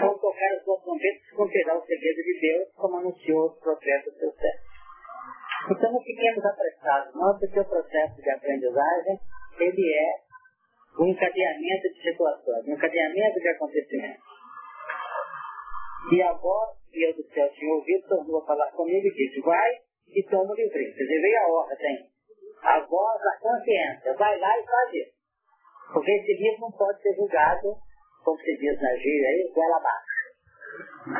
vão tocar as suas trompetas e considerar o segredo de Deus, como anunciou o profeta do seu. Então, não fiquemos apressados. Nossa, que o processo de aprendizagem, ele é o encadeamento de situações, o encadeamento de acontecimentos. E agora, Deus do céu tinha ouvido, tornou a falar comigo e disse, vai e toma o livrinho. Quer dizer, veio a ordem, a voz da consciência, vai lá e faz isso. Porque esse livro não pode ser julgado, como se diz na gíria aí, goela abaixo.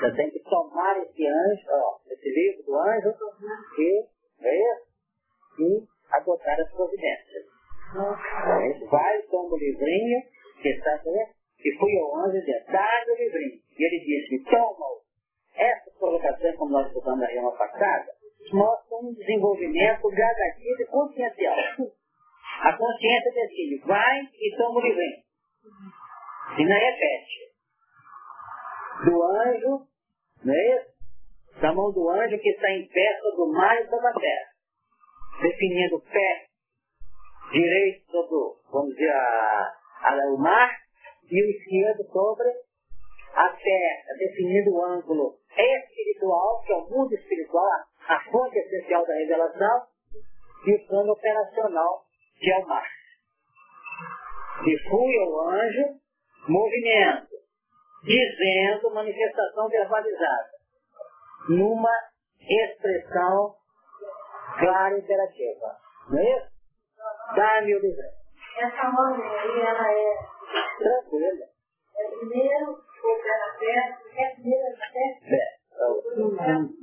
Você tem que tomar esse anjo, ó, esse livro do anjo, e é e adotar as providências. Vai, toma o livrinho, que está e fui ao anjo e disse, dá o livrinho. E ele disse, toma-o. Essa colocação, como nós estudamos aí uma passada, mostra um desenvolvimento gradativo e consciencial. A consciência decide, vai e toma o livrinho. E não repete. Do anjo, não é isso? Da mão do anjo que está em pé sobre o mar e sobre a terra, definindo pé direito sobre, vamos dizer, a, a, o mar e o esquerdo sobre a terra, definindo o ângulo espiritual, que é o mundo espiritual, a fonte essencial da revelação, e o plano operacional, que é o mar. E fui ao anjo, movimento, dizendo manifestação verbalizada numa expressão clara e imperativa. Não é isso? Dá-me o livro. Essa mão aí, ela é tranquila. É primeiro o pé na terra, é primeiro na terra? É.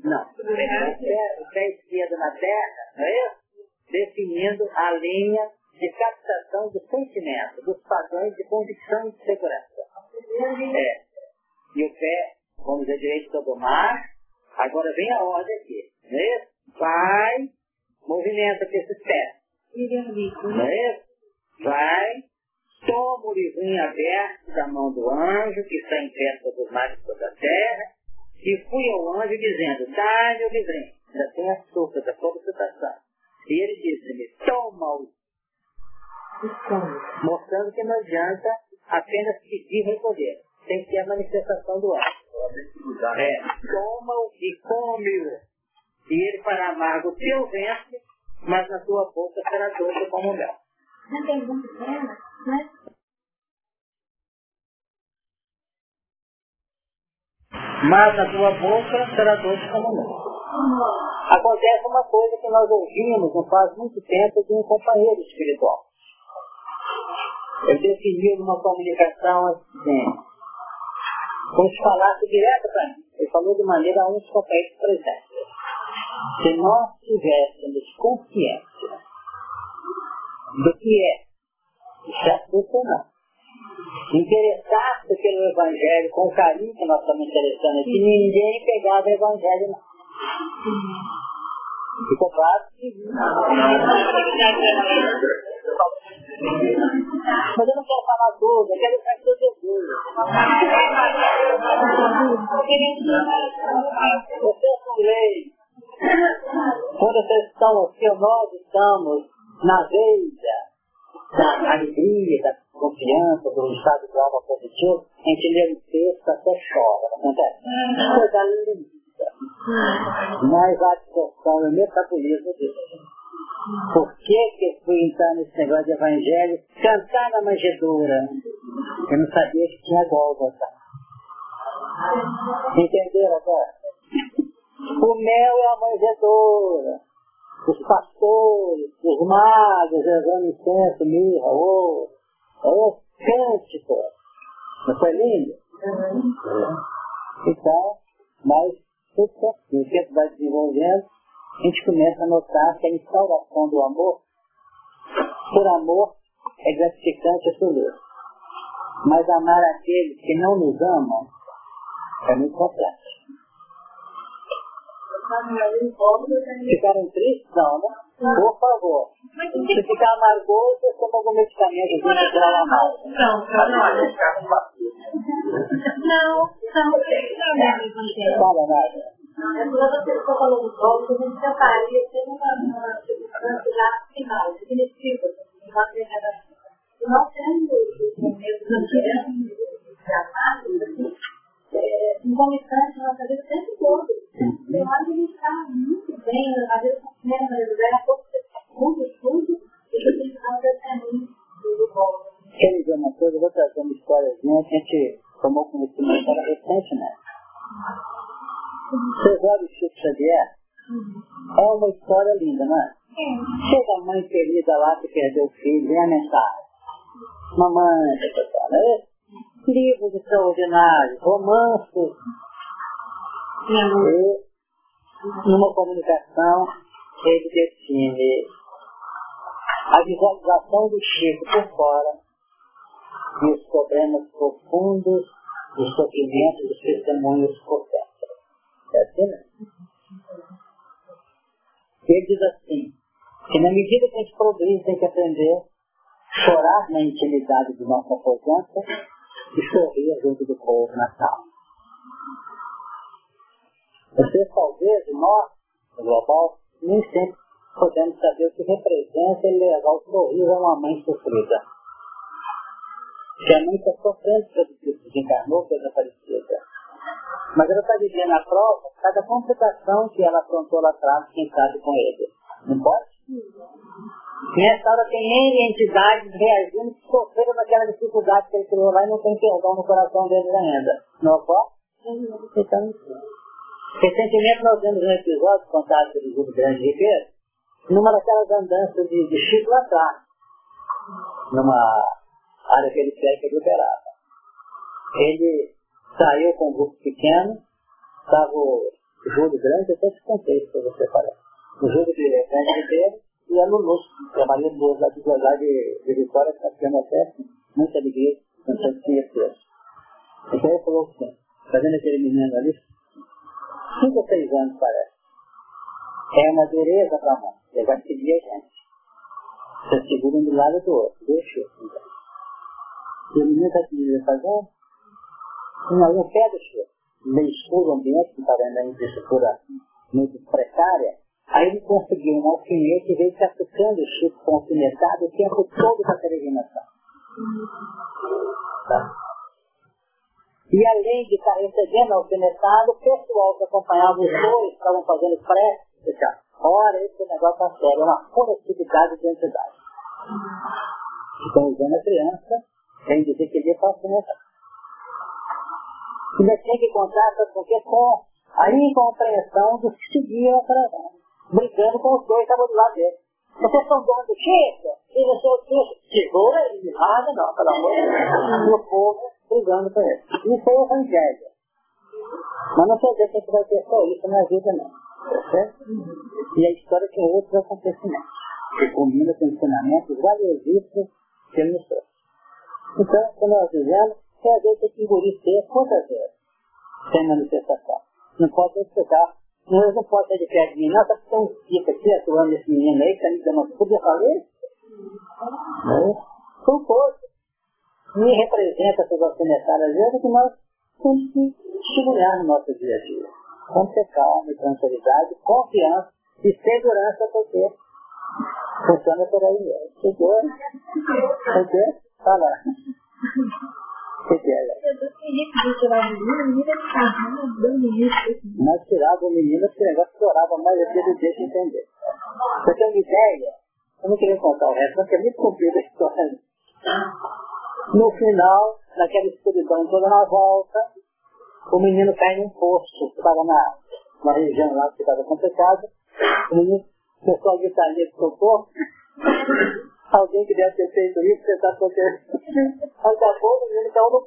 Não. O pé, o pé esquerdo na terra, não é isso? Definindo a linha de captação do sentimento, dos padrões de convicção e de segurança. É. E o pé, vamos dizer, direito sobre o mar, Agora vem a ordem aqui. Né? Vai, movimenta com esses pés. Né? Vai, toma o livrinho aberto da mão do anjo, que está em pé sobre os mares da terra, e fui ao anjo dizendo, dá-lhe o livrinho. Ainda tem açúcar da própria citação. E ele disse-me, toma-o. Mostrando que não adianta apenas pedir e recolher. Tem que ter a manifestação do anjo. É, toma-o e come-o. E ele fará amargo o teu ventre, mas na tua boca será doce como mel. Na pergunta dela, né? Mas na tua boca será doce como mel. Acontece uma coisa que nós ouvimos não faz muito tempo de um companheiro espiritual. Ele definiu numa comunicação assim, como se falasse direto para mim. Ele falou de maneira a uns companheiros presentes. Se nós tivéssemos consciência do que é, já funcionar, interessasse pelo Evangelho com o carinho que nós estamos interessando aqui, ninguém pegava o Evangelho não. Ficou claro? Mas eu não quero falar tudo, eu quero fazer tudo Vocês são leis. Quando vocês estão aqui, nós estamos na veia da alegria, da confiança do estado de alma positivo, a gente lê um texto até chora, não acontece? Coisa linda. Mas a absorção e o metabolismo disso. Por que, que eu fui entrar nesse negócio de evangelho? Cantar na manjedoura. Eu não sabia que tinha Gólgota. Entenderam agora? O mel é a manjedoura. Os pastores, os magos, rezando incenso, mirra, ouro. É cântico. Não foi lindo? Então, mas tudo certinho. O tempo vai desenvolvendo, a gente começa a notar que a instauração do amor, por amor, é gratificante absoluto. Mas amar aqueles que não nos amam é muito complexo. Ficaram tristes? Não, né? Por favor. Se ficar amargoso, eu tomo algum medicamento para ela mais. Não, não, não. Não, não. Fala nada. Quando você está falando do sol, a gente separaria tem uma já final, definitiva, nós temos os momentos antigos de amado, concomitante na vida o tempo todo. Eu acho que a gente está muito bem, às vezes, com a primeira mulher, pouco muito estudo, e que a gente está testemunho do bom. Quer dizer uma coisa, eu vou trazer uma que a gente tomou conhecimento era recente, né? Vocês olham o Chico Xavier? É uma história linda, não é? Chega a mãe querida lá que perdeu o filho, vem a mensagem. Mamãe, né? livros extraordinários, romances, e numa comunicação ele define a visualização do Chico por fora e os problemas profundos do sofrimento dos testemunhos por É assim? Ele diz assim, que na medida que a gente progride, tem que aprender a chorar na intimidade do nosso aposento e sorrir junto do povo natal. Vocês talvez, nós, no global, nem sempre podemos saber o que representa ele levar o sorriso a uma mãe sofrida. Que a mãe está sofrendo pelo que desencarnou, que é desaparecida. Mas ela está vivendo a prova cada complicação que ela afrontou lá atrás, quem sabe com ele. Não pode? Nessa hora tem entidades reagindo que sofreram daquela dificuldade que ele criou lá e não tem perdão no coração deles ainda. Não ocorre? Então, recentemente nós vimos um episódio contado pelo grupo Grande Ribeiro, numa daquelas andanças de, de Chico lá atrás, numa área periférica de Uberaba. Ele saiu com um grupo pequeno, estava o Júlio Grande, até te contei para você falar. O Júlio Grande Ribeiro, e a Lulu, Maria Boa, lá de, lá de, de Vitória, que está tendo até muita alegria, com tanto conhecer. Então ele falou assim, vendo aquele menino ali? Cinco ou seis anos parece. É uma dureza para mão. Ele vai seguir a gente. Você segura um do lado do outro. Deixa eu. Então. E o menino está pedindo fazendo? Não, do Chico. Meio escuro o ambiente, que está vendo a infraestrutura muito precária, Aí ele conseguiu um alfinete e veio catucando o Chico com alfinetado o tempo todo da peregrinação. Tá? E além de estar recebendo alfinetado, o pessoal que acompanhava os dois estavam fazendo prece, ora, esse negócio tá sério, é uma conectividade de entidade. Estão usando a criança, sem dizer que ele está alfinetado. Ainda tinha que contar com, com a incompreensão dos que seguiam brigando com os dois que estavam do lado dele. Vocês estão dando Chico? E você o Chico? Segura ele, nada não, pelo amor de Deus. E o povo brigando com ele. Isso é o evangelho. Mas não que a gente vai ter só isso na vida, não. Certo? E a história tem outros acontecimentos. Que combina com ensinamentos valiosíssimos que ele nos trouxe. Então, quando nós dizemos, dizer que tem que engolir ser quantas vezes? Sem manifestação. Não pode explicar não, não pode ser de perto de mim, não, tá tão fica aqui atuando esse menino aí, que tá me dando uma fazer isso? Não. Pode. Me representa essas alfinetada vezes que nós temos que segurar no nosso dia a dia. Com ter calma, tranquilidade, confiança e segurança porque funciona por aí. Chegou? Entendeu? Fala. O menino, menino. Nós tirava o menino, esse negócio chorava mais do que deixa entender. Você tem uma ideia? Eu não queria contar o resto, porque é muito comprida a história. No final, naquela escuridão toda na volta, o menino cai num poço, que estava na, na região lá que estava complicada. O menino começou a gritar ali de socorro. Alguém que deve ter feito isso, você está acontecendo. Acabou, o menino caiu no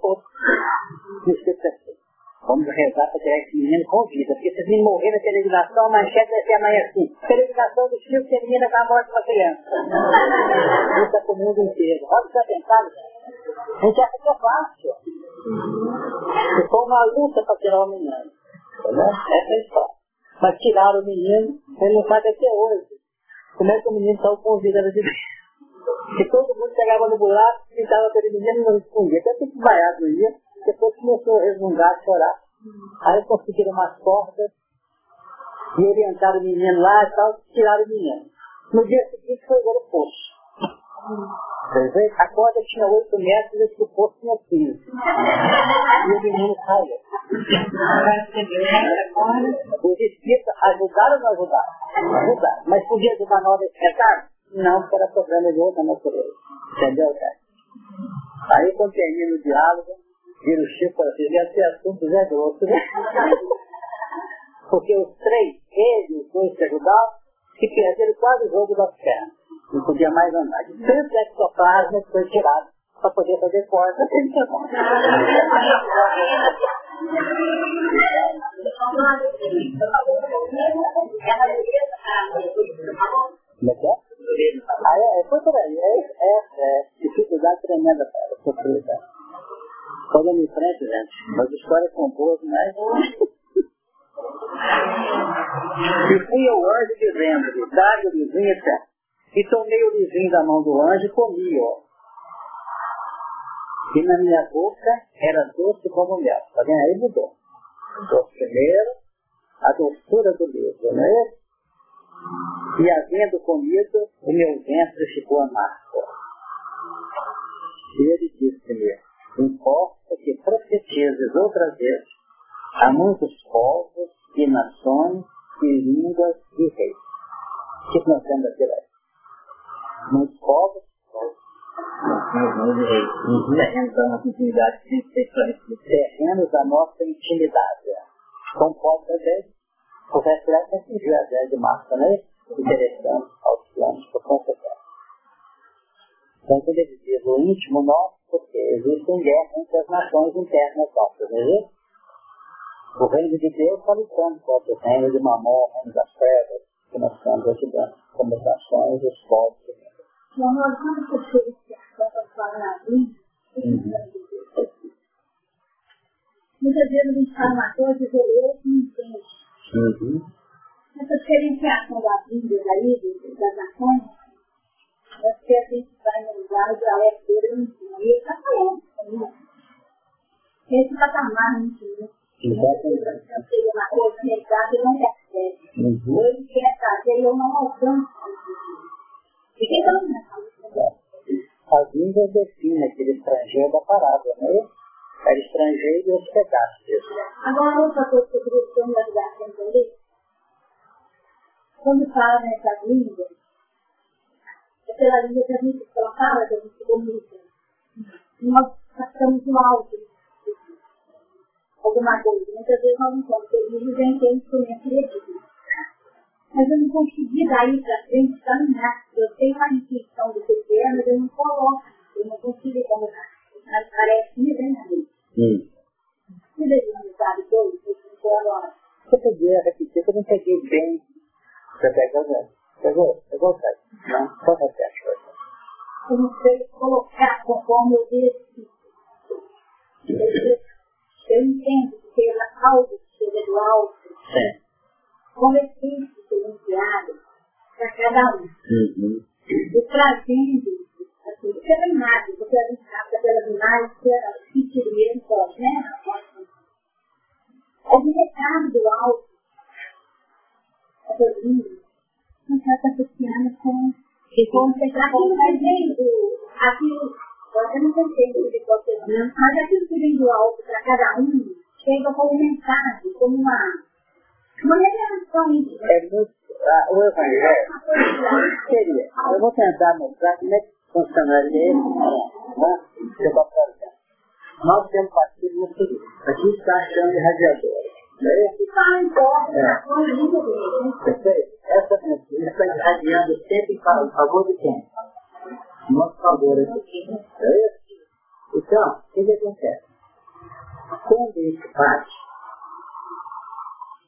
assim. Vamos rezar para tirar esse menino com vida, porque se esse menino morrer na televisão, a manchete vai ser amanhã assim. Televisão do Chico, que a menina está morta uma criança. Isso é para o mundo inteiro. Olha o que você pensado, A gente acha que é fácil. For uma luta para tirar o menino. Entendeu? Essa é a história. Mas tiraram o menino, ele não sabe até hoje. Como é que o menino saiu com vida de Deus? Que todo mundo chegava no buraco, pintava aquele menino não respondia. Até que desmaiado dia, depois começou a resmungar, a chorar. Aí conseguiram umas cordas e orientaram o menino lá e tal, tiraram o menino. No dia seguinte foi ver o poço. A corda tinha 8 metros e o poço tinha 15. E o menino saiu. Os espíritos ajudaram ou não ajudaram? Ajudaram. Mas podia ajudar na hora de pegar? Não, porque era problema de outra natureza. Entendeu, cara? Aí quando termina o diálogo, vira o Chico fala assim, ser assunto Zé Grosso, né? *laughs* Porque os três, ele os dois que ajudaram, se perderam quase o jogo das pernas. Não podia mais andar. De tanto ectoplasma foi tirado para poder fazer porta. *laughs* Como é que é? Ah, é, é, foi por aí. É, é, é dificuldade tremenda para ela, sofrida. Olha em frente, gente. Mas histórias são boas, mas... E fui ao anjo dizendo-lhe, dá-lhe etc. E tomei o lisinho da mão do anjo e comi, ó. E na minha boca era doce como mel. Tá vendo? Aí mudou. Doce primeiro, a doçura do livro, não é? E havendo comido, o meu ventre ficou amargo. E ele disse-me, importa que profetizes outra vez a muitos povos e nações e línguas e reis. O que nós temos aqui, velho? Muitos povos. Terrenos da nossa intimidade terrenos da nossa intimidade. Então pode fazer o reflexo atingir a ideia de massa, né? Interessante aos planos por consequência. Então, quando ele diz o íntimo nosso, porque existem guerras entre as nações internas nossas, não é isso? O reino de Deus está lutando contra o reino de Mamon, o reino das pedras, que nós estamos ajudando, como as nações e os povos. Então, esse aspecto para na vida. Muitas vezes a gente fala uma coisa e outro não entende. Uhum. Essa diferenciação da Bíblia aí, do- das nações, é porque a gente vai analisar o dialeto dele no ensino. E ele está falando comigo. Esse patamar no ensino. Eu sei uma coisa negada e não percebe. Uhum. Ele quer fazer e eu não alcanço. E quem está nessa As línguas definem aquele estrangeiro da parábola, não é? Era estrangeiro e hospedado. Agora, outra coisa que eu queria ter uma ligação entender. Quando fala nessas línguas, é pela língua que a gente fala, que a gente comunica. Nós estamos no alto. Alguma coisa. Muitas vezes nós não estamos felizes em ter instrumento criativo. Mas eu não consegui daí para frente caminhar. Eu tenho a intuição do que é, mas eu não coloco. Eu não consigo colocar. Mas parece que me vem na mente. Hum. Você podia repetir, que eu não peguei bem. Você pegou, né? Pegou? Pegou, Sérgio? Não? Só por favor. Eu não sei colocar conforme eu decido. Eu entendo que é algo que chega do alto, Sim. como é que ser enviado para cada um. Uhum. E trazendo, assim, determinado, porque a gente sabe pelas imagens que a psiquiatria pode, né? É de recado do alto, a doutrina, não está associando com e como você está aqui no presente, aqui, eu não pensei, de procedimento, mas aquilo que vem do alto para cada um chega como mensagem, como uma, uma revelação íntima. É muito, ah, o Evangelho seria, eu vou tentar mostrar como é que funcionaria né? Nós temos partido no seguinte, aqui está a chama de radiador. Que fala em porta, É. quando a gente vê, Perfeito? Essa mentira está irradiando sempre para o favor de quem? Nosso favor aqui. É isso? Então, o que, que acontece? Quando isso parte,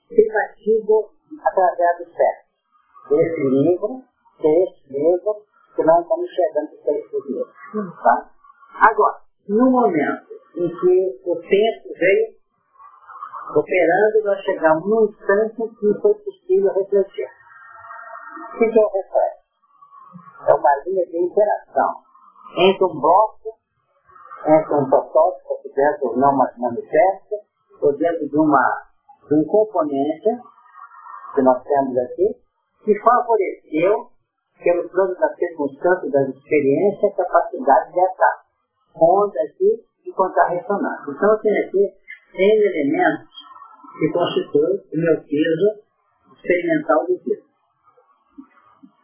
fica ativo através do certo. Esse livro, que é esse livro, que nós estamos chegando a ser escrito. Tá? Agora, no momento em que o tempo veio operando, nós chegamos num instante em que foi possível refletir. O que é o reflexo? É uma linha de interação entre um bloco, entre um protótipo, que dentro não manifesta, ou dentro de, uma, de um componente que nós temos aqui, que favoreceu, pelo plano das circunstâncias, das experiências, a capacidade de atar onda aqui e contar ressonância. Então eu tenho aqui N elementos que constituem o meu peso experimental do peso.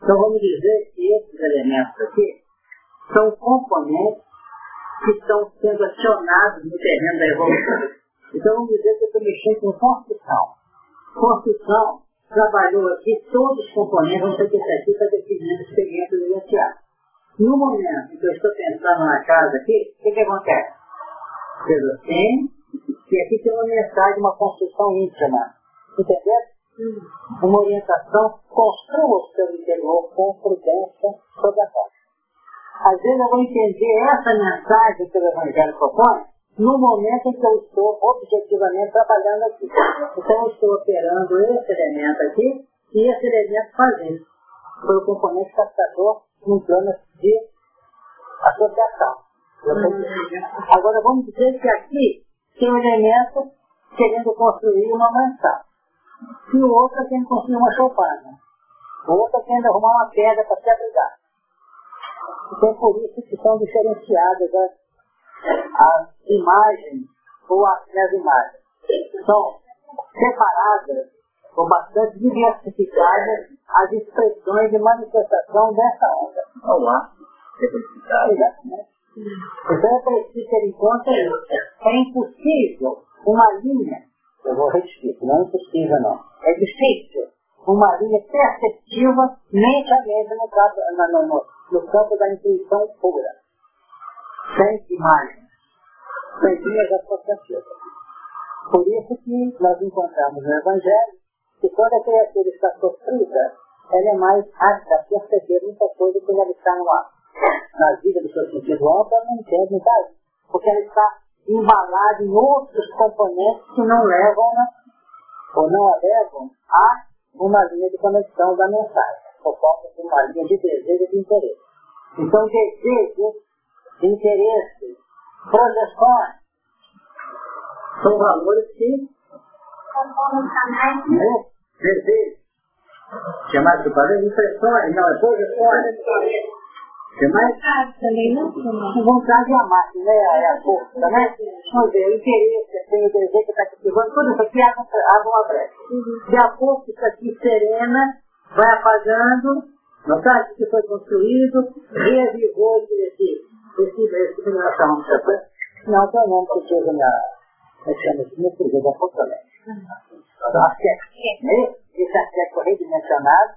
Então vamos dizer que esses elementos aqui são componentes que estão sendo acionados no terreno da evolução. Então vamos dizer que eu estou mexendo com construção. Construção trabalhou aqui todos os componentes, aqui está definindo experiência vivenciada. No momento que eu estou pensando na casa aqui, o que, que acontece? Eu tenho, e aqui tem uma mensagem, uma construção íntima. Entendeu? Uma orientação, construa o seu interior com prudência sobre a casa. Às vezes eu vou entender essa mensagem que o Evangelho propõe no momento em que eu estou objetivamente trabalhando aqui. Então eu estou operando esse elemento aqui e esse elemento faz isso. Foi o componente captador num plano de associação. Agora vamos dizer que aqui tem um elemento querendo construir uma mansão. E o outro querendo construir uma choupana. O outro querendo arrumar uma pedra para se abrigar. Então por isso que são diferenciadas as, as imagens ou as, imagens. São separadas ou bastante diversificadas as expressões de manifestação dessa onda. Olá. Exatamente. Então é preciso ter em conta isso. É impossível uma linha, eu vou repetir, não é impossível não, é difícil uma linha perceptiva mente a mente no campo, no, no, no campo da intuição pura. Sem imagens, sem linhas associativas. Por isso que nós encontramos no Evangelho que quando a criatura está sofrida, ela é mais apta a perceber muita coisa quando ela está no ar. Na vida do seu sentido alto, ela não entende, sabe? Porque ela está embalada em outros componentes que não levam, ou não a levam a uma linha de conexão da mensagem, por falta de uma linha de desejo e de interesse. Então, desejo, interesse, projeções, são valores que né? desejo, chamado de padrão, impressões, não é projeções, não tem. vontade de amar, né? É a força, né? Vamos ver, o interesse, tem o desejo que está cultivando, tudo isso aqui abre, uma brecha. E a força isso aqui serena vai apagando, não sabe o que foi construído, revivou esse, esse, não tem nome que chega na, como que chama isso? No Cruzeiro da Fortaleza. Aspecto, né? Esse aspecto redimensionado,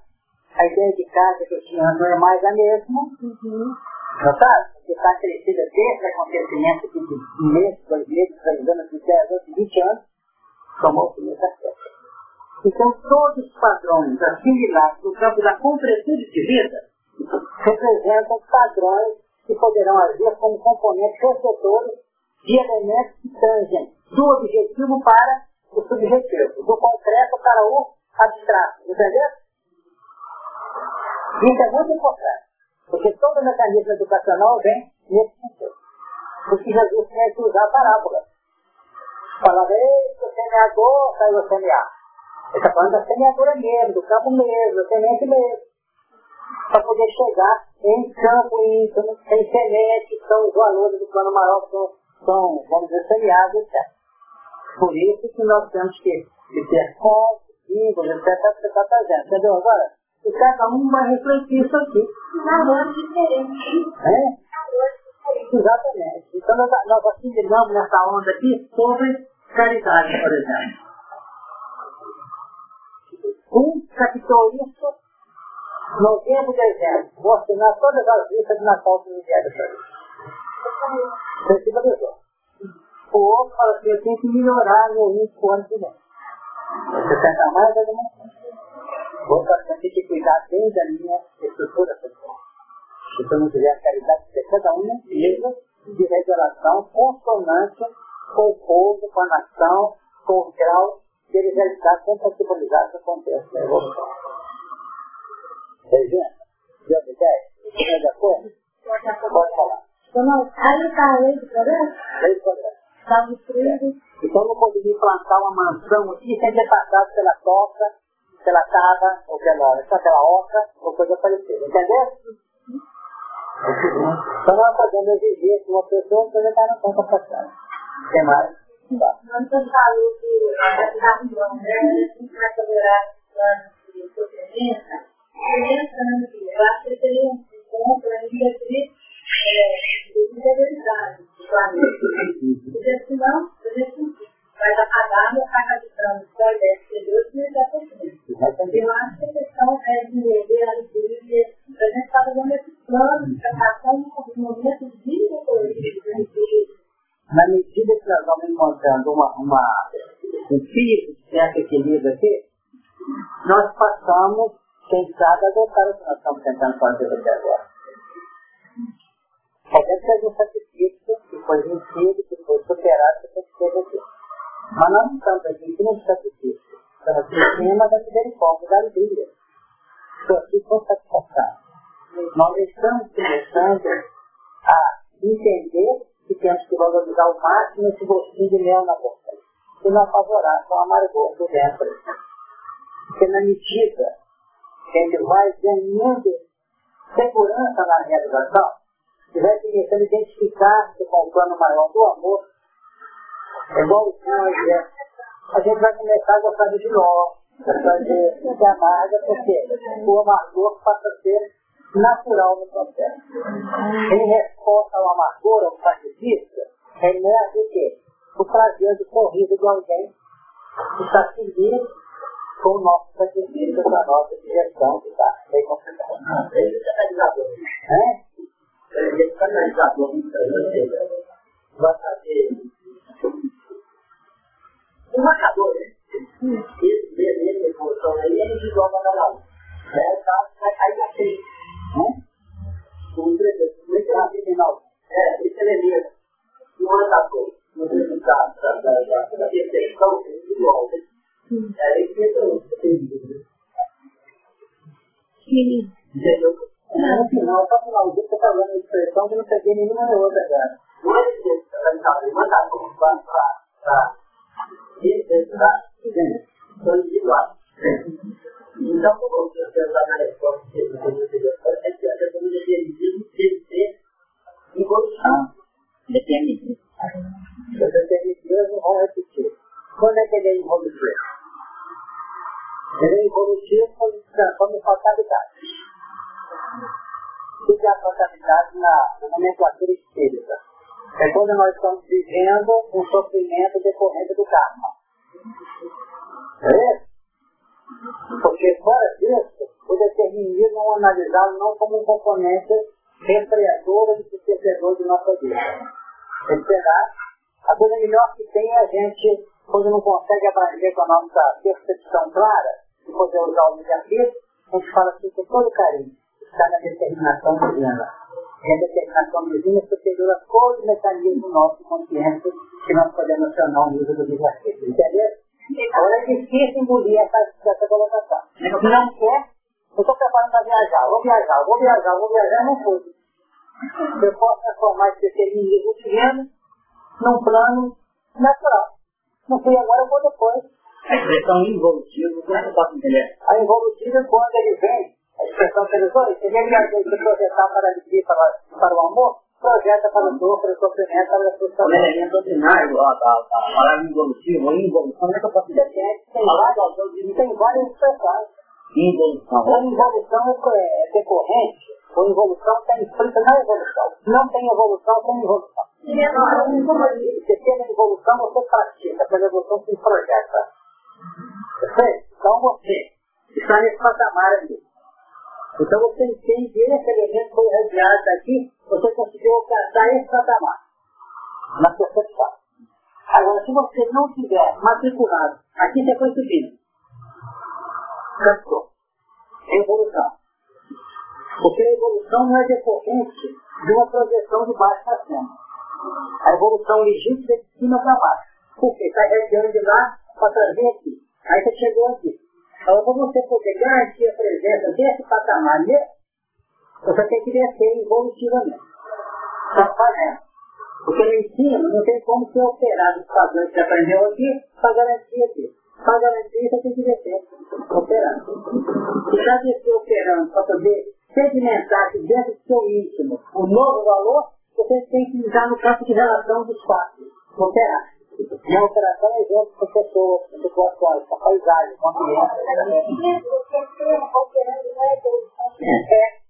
a ideia de casa que eu tinha não é mais a mesma, não sabe? Porque está crescida desde acontecimento de mês, dois meses, três anos, dez anos, vinte anos, tomou o primeiro aspecto. Então, todos os padrões assimilados no campo da concretude de vida representam padrões que poderão agir como componentes receptores de elementos que tangem do objetivo para o subjetivo, do concreto para o abstrato, entendeu? Isso é muito importante, porque todo mecanismo educacional vem nesse sentido. Porque Jesus tinha que usar parábolas. Falava, ei, o semeador saiu a semear. Ele está falando da semeadura mesmo, do campo mesmo, da semente mesmo para poder chegar em campo, em, em semente, que são os valores do plano maior, são, são vamos dizer, seriados, etc. Por isso que nós temos que, que ter fontes, símbolos, etc. etc, etc. fazendo. Entendeu agora? O cada um vai refletir isso aqui. Valores diferentes. É? Exatamente. Então nós, nós assimilamos nessa onda aqui sobre caridade, por exemplo. Um isso? 90 dezenas. Vou assinar todas as listas de Natal que do Ministério para Precisa pessoa. O outro fala assim, eu tenho que melhorar meu índice ano que vem. Você tenta mais, vai demorar. Outra coisa tem que cuidar bem da minha estrutura pessoal. Se eu não tiver a caridade de cada um, mesmo de revelação consonante com o povo, com a nação, com o grau que ele realizar, compatibilizar esse contexto da evolução. Vendo? Deu a ideia? Está de acordo? Pode falar. Então, aí está lei do programa? Lei do programa. Está destruído. Então não poderia plantar uma mansão aqui sem ter passado pela toca, pela casa, ou pela, só pela oca, ou coisa parecida. Entendeu? Então nós podemos exigir que uma pessoa seja estar na conta passada. Tem mais? Tá. Você falou que a habitação né, vai melhorar planos de sobrevivência, que eu acho que um ponto para a gente definir de integridade do planeta. Porque senão, a vai pagando a deve ser Deus e já Eu acho que a questão é de ver a liturgia, a gente está fazendo esse plano de preparação de de Na medida que nós vamos encontrando uma, um fio de certo equilíbrio aqui, nós passamos, quem sabe, adotar o que nós estamos tentando fazer até agora. Podemos fazer um sacrifício que foi vencido, que foi superado, que foi aqui. Mas não estamos aqui como sacrifício. Estamos aqui em cima da misericórdia, da alegria. Estou aqui com satisfação. Nós estamos começando a entender que temos que valorizar ao máximo esse gostinho de mel na boca. E não favorar com amargor do dentro. Porque na medida que ele vai ganhando segurança na realização, e vai começando a identificar-se com o plano maior do amor, é igual o Senhor a gente vai começar a gostar de nó, gostar de, de amarga, porque o amargor passa a ser natural no processo. Em resposta ao amargor, ao sacrifício, emerge o quê? O prazer de corrida de alguém que está seguindo com o nosso sacrifício, com a nossa direção que está bem complicada. Ele é canalizador. É? Ele é canalizador. Vai fazer um marcador, né? Esse beleza, evolução aí, a gente joga um. É, o caso vai cair na frente. Sim. Entendeu? No final, só no final, você está falando de expressão que não peguei nenhuma outra, cara. Não é que você está falando, mandar Quando nós estamos vivendo um sofrimento decorrente do karma. É? Porque fora disso, o determinismo é analisado não como um componente refreador ou sucessor de nossa vida. Verdade? A coisa melhor que tem é a gente, quando não consegue abranger com a nossa percepção clara, e poder usar o livre a gente fala assim com todo carinho, está na determinação divina. E a determinação divina superior a todo o mecanismo nosso consciente que nós podemos acionar o nível do livre-arbítrio. Entendeu? Agora é difícil engolir essa, essa colocação. Não quer, eu estou preparando para viajar, vou viajar, vou viajar, vou viajar, não fui. Eu posso transformar esse determinismo utilizando num plano natural. Não fui agora, eu vou depois. A expressão involutiva, como é que eu posso entender? A involutiva é quando ele vem A expressão que ele usou, em vez de projetar para a alegria para, para o amor, projeta para o dor, para o sofrimento, para a frustração. Ele é doutrinário, a, a, a palavra involutiva ou involução, como é que eu posso dizer? Tem várias, tem várias expressões. Involução. A involução é decorrente, ou involução está implícita na evolução. Não tem evolução, tem involução. Você tem a evolução, você pratica, pela evolução se projeta. Perfeito? Então você está nesse patamar aqui. Então você entende esse elemento foi irradiado daqui, você conseguiu alcançar esse patamar na percepção. Agora, se você não tiver matriculado, aqui você foi subindo. Cansou. Evolução. Porque a evolução não é decorrente de uma projeção de baixo para cima. A evolução legítima é de cima para baixo. Porque está irradiando de lá para trazer aqui. Aí você chegou aqui. Então, para você poder garantir a presença desse patamar mesmo, você tem que descer evolutivamente. Fazendo. Porque no ensino não tem como ser operado os padrões que aprendeu aqui para garantir aqui. Para garantir, você tem que descer operando. E já descer operando para poder sedimentar aqui dentro do seu íntimo o novo valor, você tem que usar no campo de relação dos quatro. Operar. E a operação é exemplo para pessoas, situações, para paisagem, para criança. É.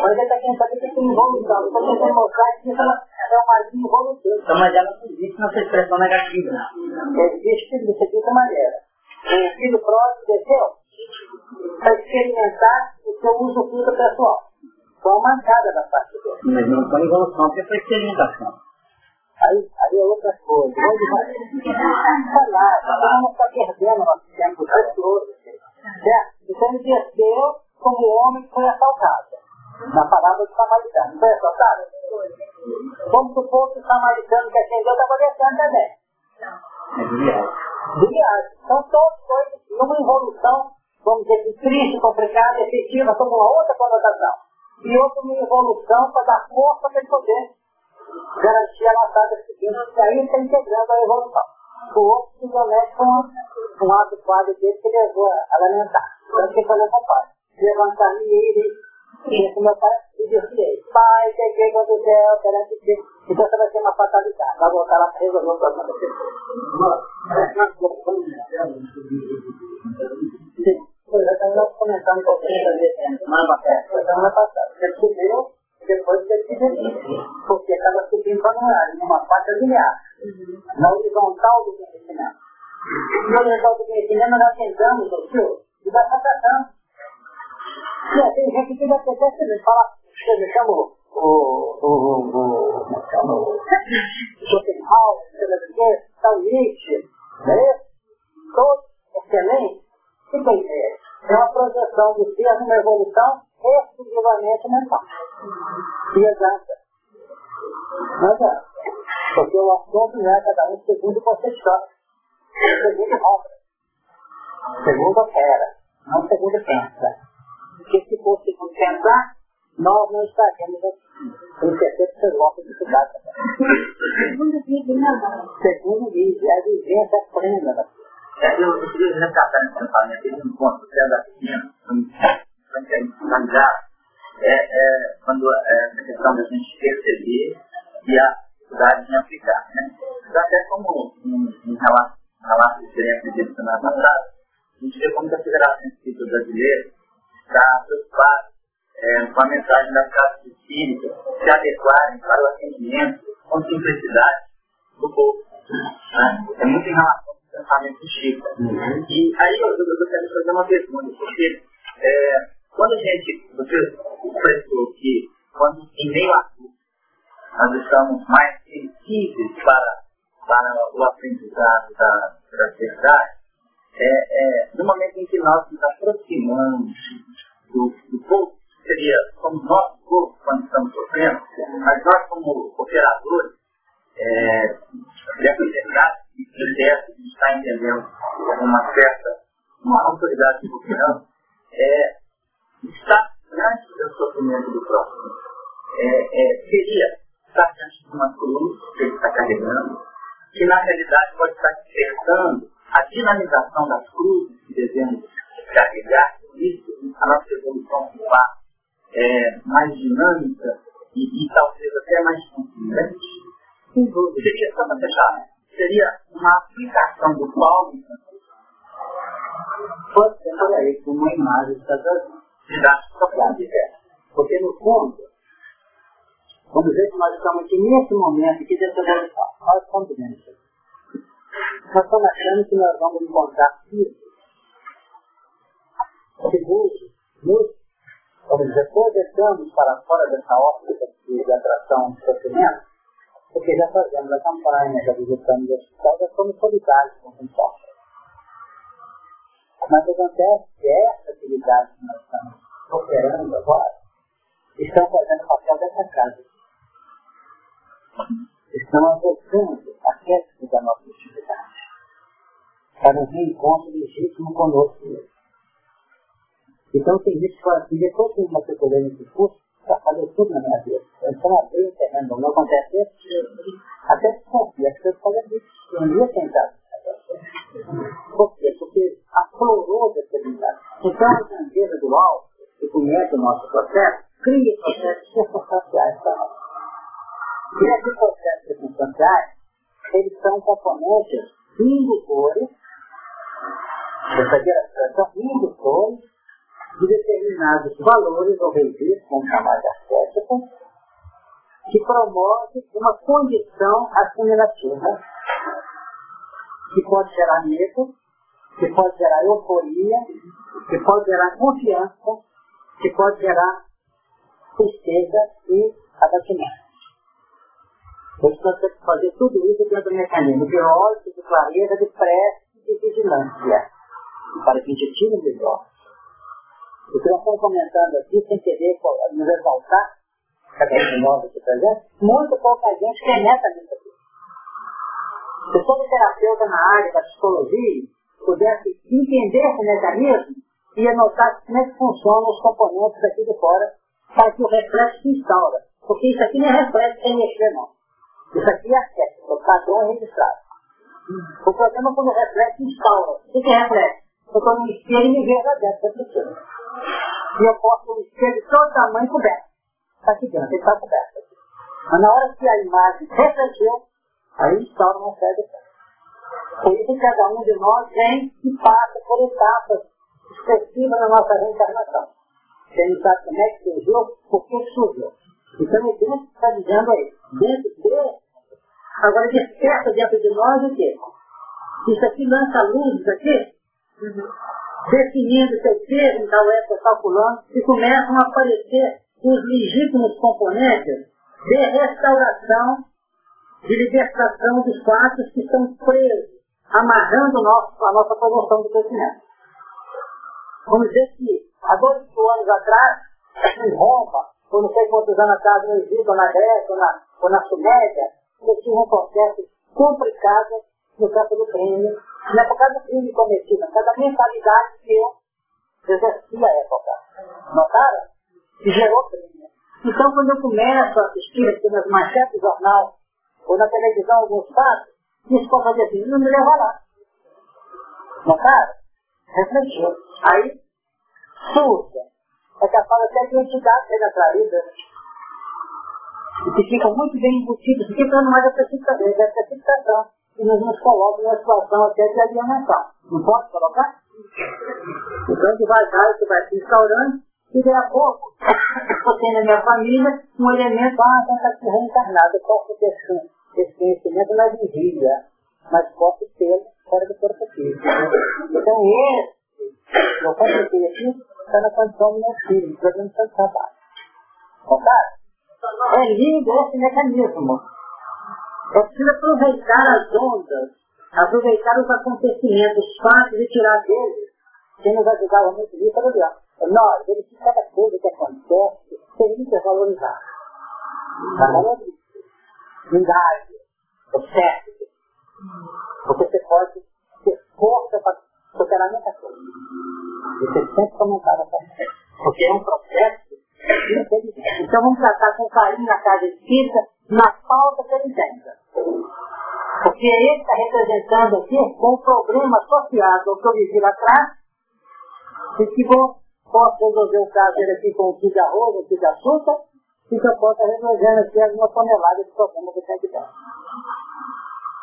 Mas é para quem sabe que tem involução. Então, você tem mostrar que isso é uma involução. Então, mas ela não existe nessa expressão negativa. Existe de seguinte maneira. O filho próximo desceu para experimentar o seu uso fruto pessoal. Foi uma mancada da parte dele. Mas não foi evolução, porque foi experimentação. Aí, aí é outra coisa. Falar, falar não está perdendo nosso tempo precioso. Certo? Então ele desceu como homem que foi assaltado. Na palavra do samaritano. Foi assaltado? Vamos supor que o samaritano que acendeu estava descendo também. É de viagem. Então todos dois numa evolução, vamos dizer triste, complicada, efetiva, sob uma outra conotação. E outra uma evolução para dar força para ele poder garantir a laçada seguinte, que aí está integrando a evolução. O outro simplesmente foi um, um ato quadro dele que levou a lamentar. Então, que falou com o pai? Levantar-me ele, disse meu pai, e disse pai, meu do céu, perante ti. Então, você vai ter uma fatalidade. Vai voltar lá para resolver o problema da pessoa. Sim. Já estamos começando um pouquinho a fazer semana passada. Semana passada. Você subiu depois você se define. Porque estava subindo para numa faixa linear. Na horizontal do conhecimento. No horizontal do conhecimento nós tentamos, o senhor, e vai passando. E aí tem gente que vai ter que fala, você chama o, o, o, como chama o, Schopenhauer, tal Nietzsche, não é isso? Todos excelentes. O que tem é uma projeção do ser numa evolução exclusivamente mental. E exata. Não adianta. Porque o assunto não é cada um segundo você chora. Segundo obra. Segundo opera. Não segundo pensa. Porque se for segundo pensar, nós não estaríamos aqui. Tenho certeza que vocês ter dificuldade também. Segundo vídeo, não. Segundo vídeo, é a vivência plena. É, eu, eu queria resgatar teve um ponto que é da pequena, para finalizar, é, é quando é, essa questão da gente perceber e a dificuldade em aplicar. Né? Então, até como um, um relato, um relato de experiência de semana passada, a gente vê como que a Federação Espírita Brasileira está preocupada é, com a mensagem das casas espíritas se adequarem para o atendimento com simplicidade do povo. Né? É muito em relação ao pensamento do Chico. Uhum. E aí eu, eu, eu gostaria de fazer uma pergunta, porque é, quando a gente, você expressou que quando em meio a tudo nós estamos mais sensíveis para, para o aprendizado da, da verdade, é, é, no momento em que nós nos aproximamos do, do povo, seria como nós, povo, quando estamos sofrendo, mas nós como operadores, é, dessa verdade, e dessa de estar entendendo uma certa, uma autoridade de governo, é, está diante do sofrimento do próximo. É, é, seria estar diante de uma cruz que ele está carregando, que na realidade pode estar despertando a dinamização das cruzes que devemos carregar, isso, a nossa evolução é, mais dinâmica e, e, talvez até mais contundente? Sem dúvida. Seria, só para fechar, seria uma aplicação do Paulo pode ser aí, como uma imagem didática para Porque, no fundo, vamos ver que nós estamos aqui nesse momento aqui dessa evolução. Nós estamos isso. Nós estamos achando que nós vamos encontrar isso segundo, nos, vamos dizer, projetamos para fora dessa óptica de atração e sofrimento, porque já fazemos a campanha, já visitamos o hospital, já somos solidários com quem sofre. Mas acontece que essa atividade que nós estamos operando agora, estão fazendo o papel dessa casa. Estão adotando aspectos da nossa atividade para um reencontro legítimo conosco mesmo. Então tem gente que fala assim, depois que eu matriculei nesse curso, já falei tudo na minha vida. Então abri o terreno, não acontece isso. Até se confia, as pessoas falam isso. Eu não ia tentar. Por quê? Porque aflorou dessa habilidade. Então a grandeza do alto, que conhece o nosso processo, cria processos circunstanciais para nós. E esses processos circunstanciais, eles são componentes indutores, perceberam a expressão? Indutores de determinados valores ou registros, vamos chamar de que promove uma condição assimilativa que pode gerar medo, que pode gerar euforia, que pode gerar confiança, que pode gerar tristeza e abatimento. Temos que fazer tudo isso dentro do mecanismo de ódio, de clareza, de prece e de vigilância, para que a gente tire o melhor o que nós comentando aqui, sem querer nos exaltar, cada um de nós aqui presente, muito pouca gente comenta nisso aqui. Se todo terapeuta na área da psicologia pudesse entender esse mecanismo, ia notar como é que funcionam os componentes daqui de fora para que o reflexo se instaura. Porque isso aqui não é reflexo sem mexer, não. Isso aqui é arquétipo, o padrão é registrado. O problema é quando o reflexo instaura. O que é reflexo? Eu estou no espelho e me vejo lá dentro da pessoa. E eu posso um espelho de todo tamanho coberto. Está aqui dentro, ele está coberto. Mas na hora que a imagem refletiu, aí instaura uma série de. Por isso que cada um de nós vem e passa por etapas expressivas na nossa reencarnação. Você não sabe como é que surgiu, por que surgiu. Então o Deus está dizendo aí, dentro de agora desperta dentro de nós o quê? Isso aqui lança luz aqui, definindo seu termo, tal época calculando, e começam a aparecer os legítimos componentes de restauração, de libertação dos fatos que estão presos, amarrando nosso, a nossa promoção do crescimento. Vamos dizer que há dois anos atrás, em Roma, ou não sei quantos anos atrás no Egito, ou na Grécia, ou na, ou na Suméria, eles tinham um processo complicado no campo do crime, não é por causa do crime cometido, é por causa da mentalidade que eu exerci à época. Notaram? Que gerou crime. Então, quando eu começo a assistir aqui nas manchetes do jornal, ou na televisão, alguns fatos, isso pode fazer assim, não me leva lá. Notaram? Refletiu. Aí, surge. É capaz até de entidade ser atraída e que ficam muito bem embutidos, porque não mais a precipitação, é a precipitação e nos, nos coloca numa situação até de alienação. Não pode colocar? Então, devagar, isso vai se instaurando, e daqui a pouco, eu tenho na minha família um elemento, ah, está aqui reencarnado, eu posso ter esse conhecimento na vigília, mas posso ter fora do corpo físico. Então, esse, eu completei aqui, está na condição do meu filho, programa de trabalho. Contaram? É lindo esse mecanismo. É preciso aproveitar as ondas, aproveitar os acontecimentos, os fatos e tirar deles. Quem nos ajudava muito nisso era o Leão. Nós, verificar cada coisa que acontece, tem que valorizar. Tá valorize. Engaje, observe. Porque você pode ter força para superar muita coisa. Você sempre comentava essa Porque é um processo então vamos tratar com carinho a casa espírita na falta que ele tem. Porque ele está representando aqui um problema associado ao que eu vivi lá atrás, e que vou posso resolver o caso dele aqui com um quilo de arroz, um quilo de açúcar, que eu possa resolver aqui alguma tonelada de problema que tem que dar.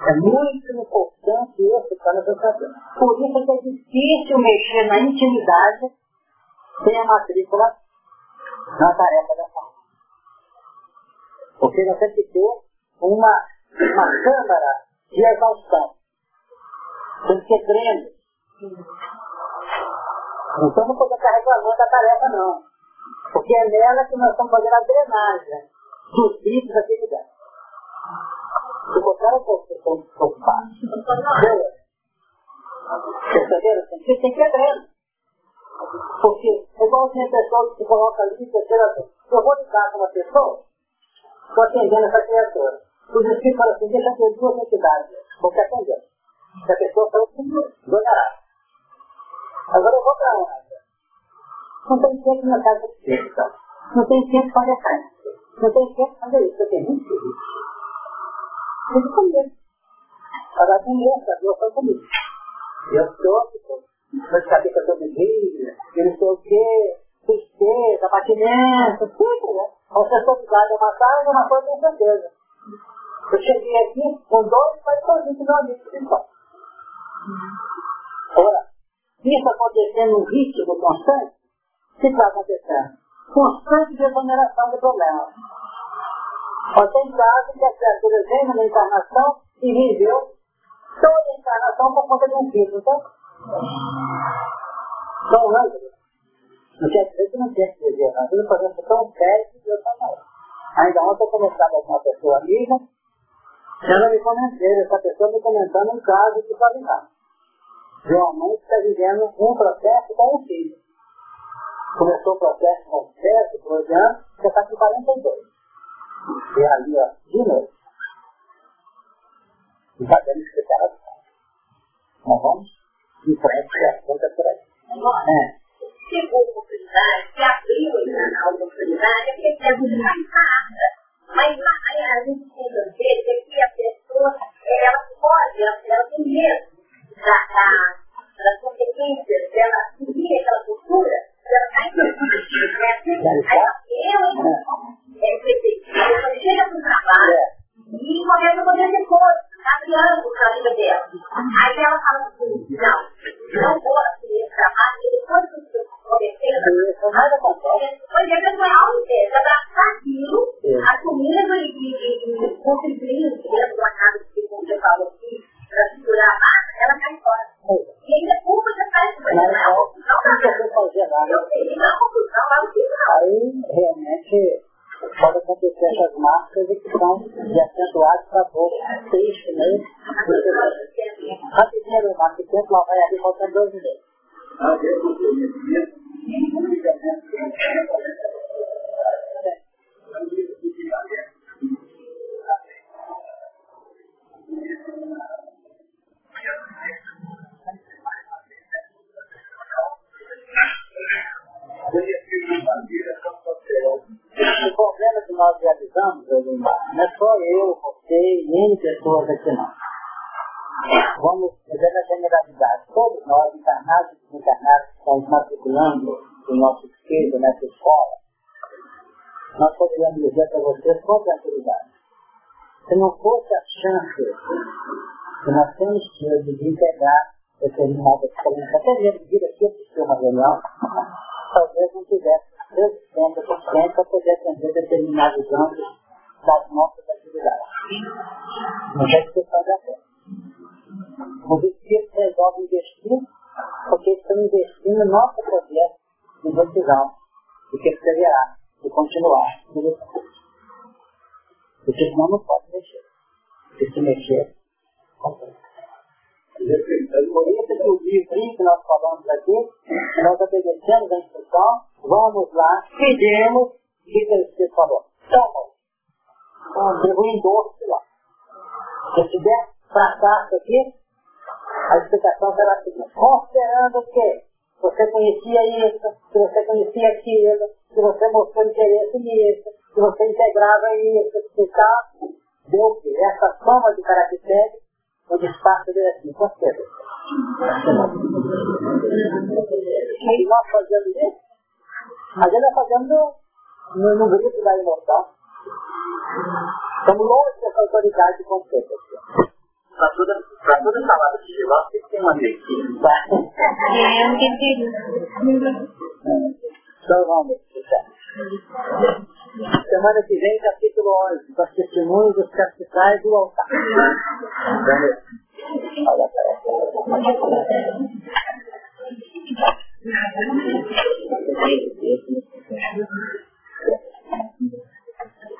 É muito importante isso para nós saber. Por isso é que é difícil mexer na intimidade sem a matrícula na tarefa da saúde. Porque nós temos que ter uma, uma câmara de exaustão. Tem que ser grande. Então não podemos ficar reclamando da tarefa não. Porque é nela que nós estamos fazendo a drenagem dos bichos daquele lugar. Se botar um pouco preocupado. Perceberam? Que tem que dreno. Porque é igual tem pessoa que se coloca ali terceira Eu vou lidar com uma pessoa, estou atendendo essa criatura. Os espíritos falam assim, deixa ter duas entidades, vou te atender. Se a pessoa falou assim, ganhará. Agora eu vou para onde? Não tem tempo na casa de festa. Não tem tempo para fazer Não tem tempo para fazer isso. Eu tenho muito filho. Tem que comer. Agora tem essa, eu sou comigo. Eu estou, mas cabeça todo dia, eu não sei o quê, tristeza, batimento, tudo, né? A matar, é uma coisa com certeza. Eu cheguei aqui com dois, mas sozinho, que não amigo principal. Agora, isso acontecendo num ritmo constante, o que está acontecendo? Constante desoneração do problema. Pode ter casos que a criatura vem na encarnação e viveu toda a encarnação por conta de um filho, então? São ângulos. Não quer dizer que não quer dizer, às vezes podemos ser tão sério que Deus está falando. Ainda ontem eu conversava com uma pessoa amiga, ela me comentou, essa pessoa me comentando um caso de qualidade. De uma mãe que está vivendo um processo com um filho. Começou o processo com 7, 12 anos, já está com 42. E ali, ó, de novo. E está dando explicar Nós vamos em frente a conta por aí. É. Chegou a oportunidade, se abriu a oportunidade, é porque é muito mais rápida. Mas a gente tem que ver que a pessoa, ela pode, ela, ela tem medo da, da, das consequências dela assumir aquela cultura, eu, é, e assim, e eu e contribuindo dentro da casa que você falou aqui, para segurar a massa, ela cai fora. E ainda culpa já faz coisa, não é uma confusão, não. Eu sei, não é uma confusão, é o que não. Aí, realmente, pode acontecer essas marcas que são de acentuados para pouco. Triste, né? Rapidinho, Marcos, o tempo lá vai ali faltando 12 meses. O nós realizamos, não é só eu, você e N pessoas aqui não. Vamos fazer a generalidade. Todos nós, encarnados e desencarnados, estamos matriculando o nosso filho nessa escola. Nós poderíamos dizer para vocês com tranquilidade. Se não fosse a chance que nós temos tido de integrar determinadas experiências, até mesmo vir aqui assistir uma reunião, talvez não tivesse 30% para poder atender determinados âmbitos das nossas atividades. Não é questão de acordo. Os espíritos resolvem investir porque estão investindo no nosso projeto de decisão, de perseverar, de continuar. Porque senão não pode mexer. Porque se mexer, acontece. Por isso que o livrinho que nós falamos aqui, nós obedecemos a instrução, vamos lá, pedimos, o que falou? Toma, contribui em doce lá. Se tiver fracasso aqui, a explicação será a seguinte, considerando que você conhecia isso, que você conhecia aquilo, que você mostrou interesse nisso, que você integrava isso, que tal, deu o quê? Essa soma de caracteres o espaço dele aqui, com certeza. E nós fazendo isso, Mas está fazendo no, no grito da emoção. Estamos longe dessa autoridade concreta. Para toda, para toda salada de giló, tem que ter uma leitura. É, eu entendi. Então vamos, Semana que vem, capítulo 11, os testemunhos dos capitais do altar. Olha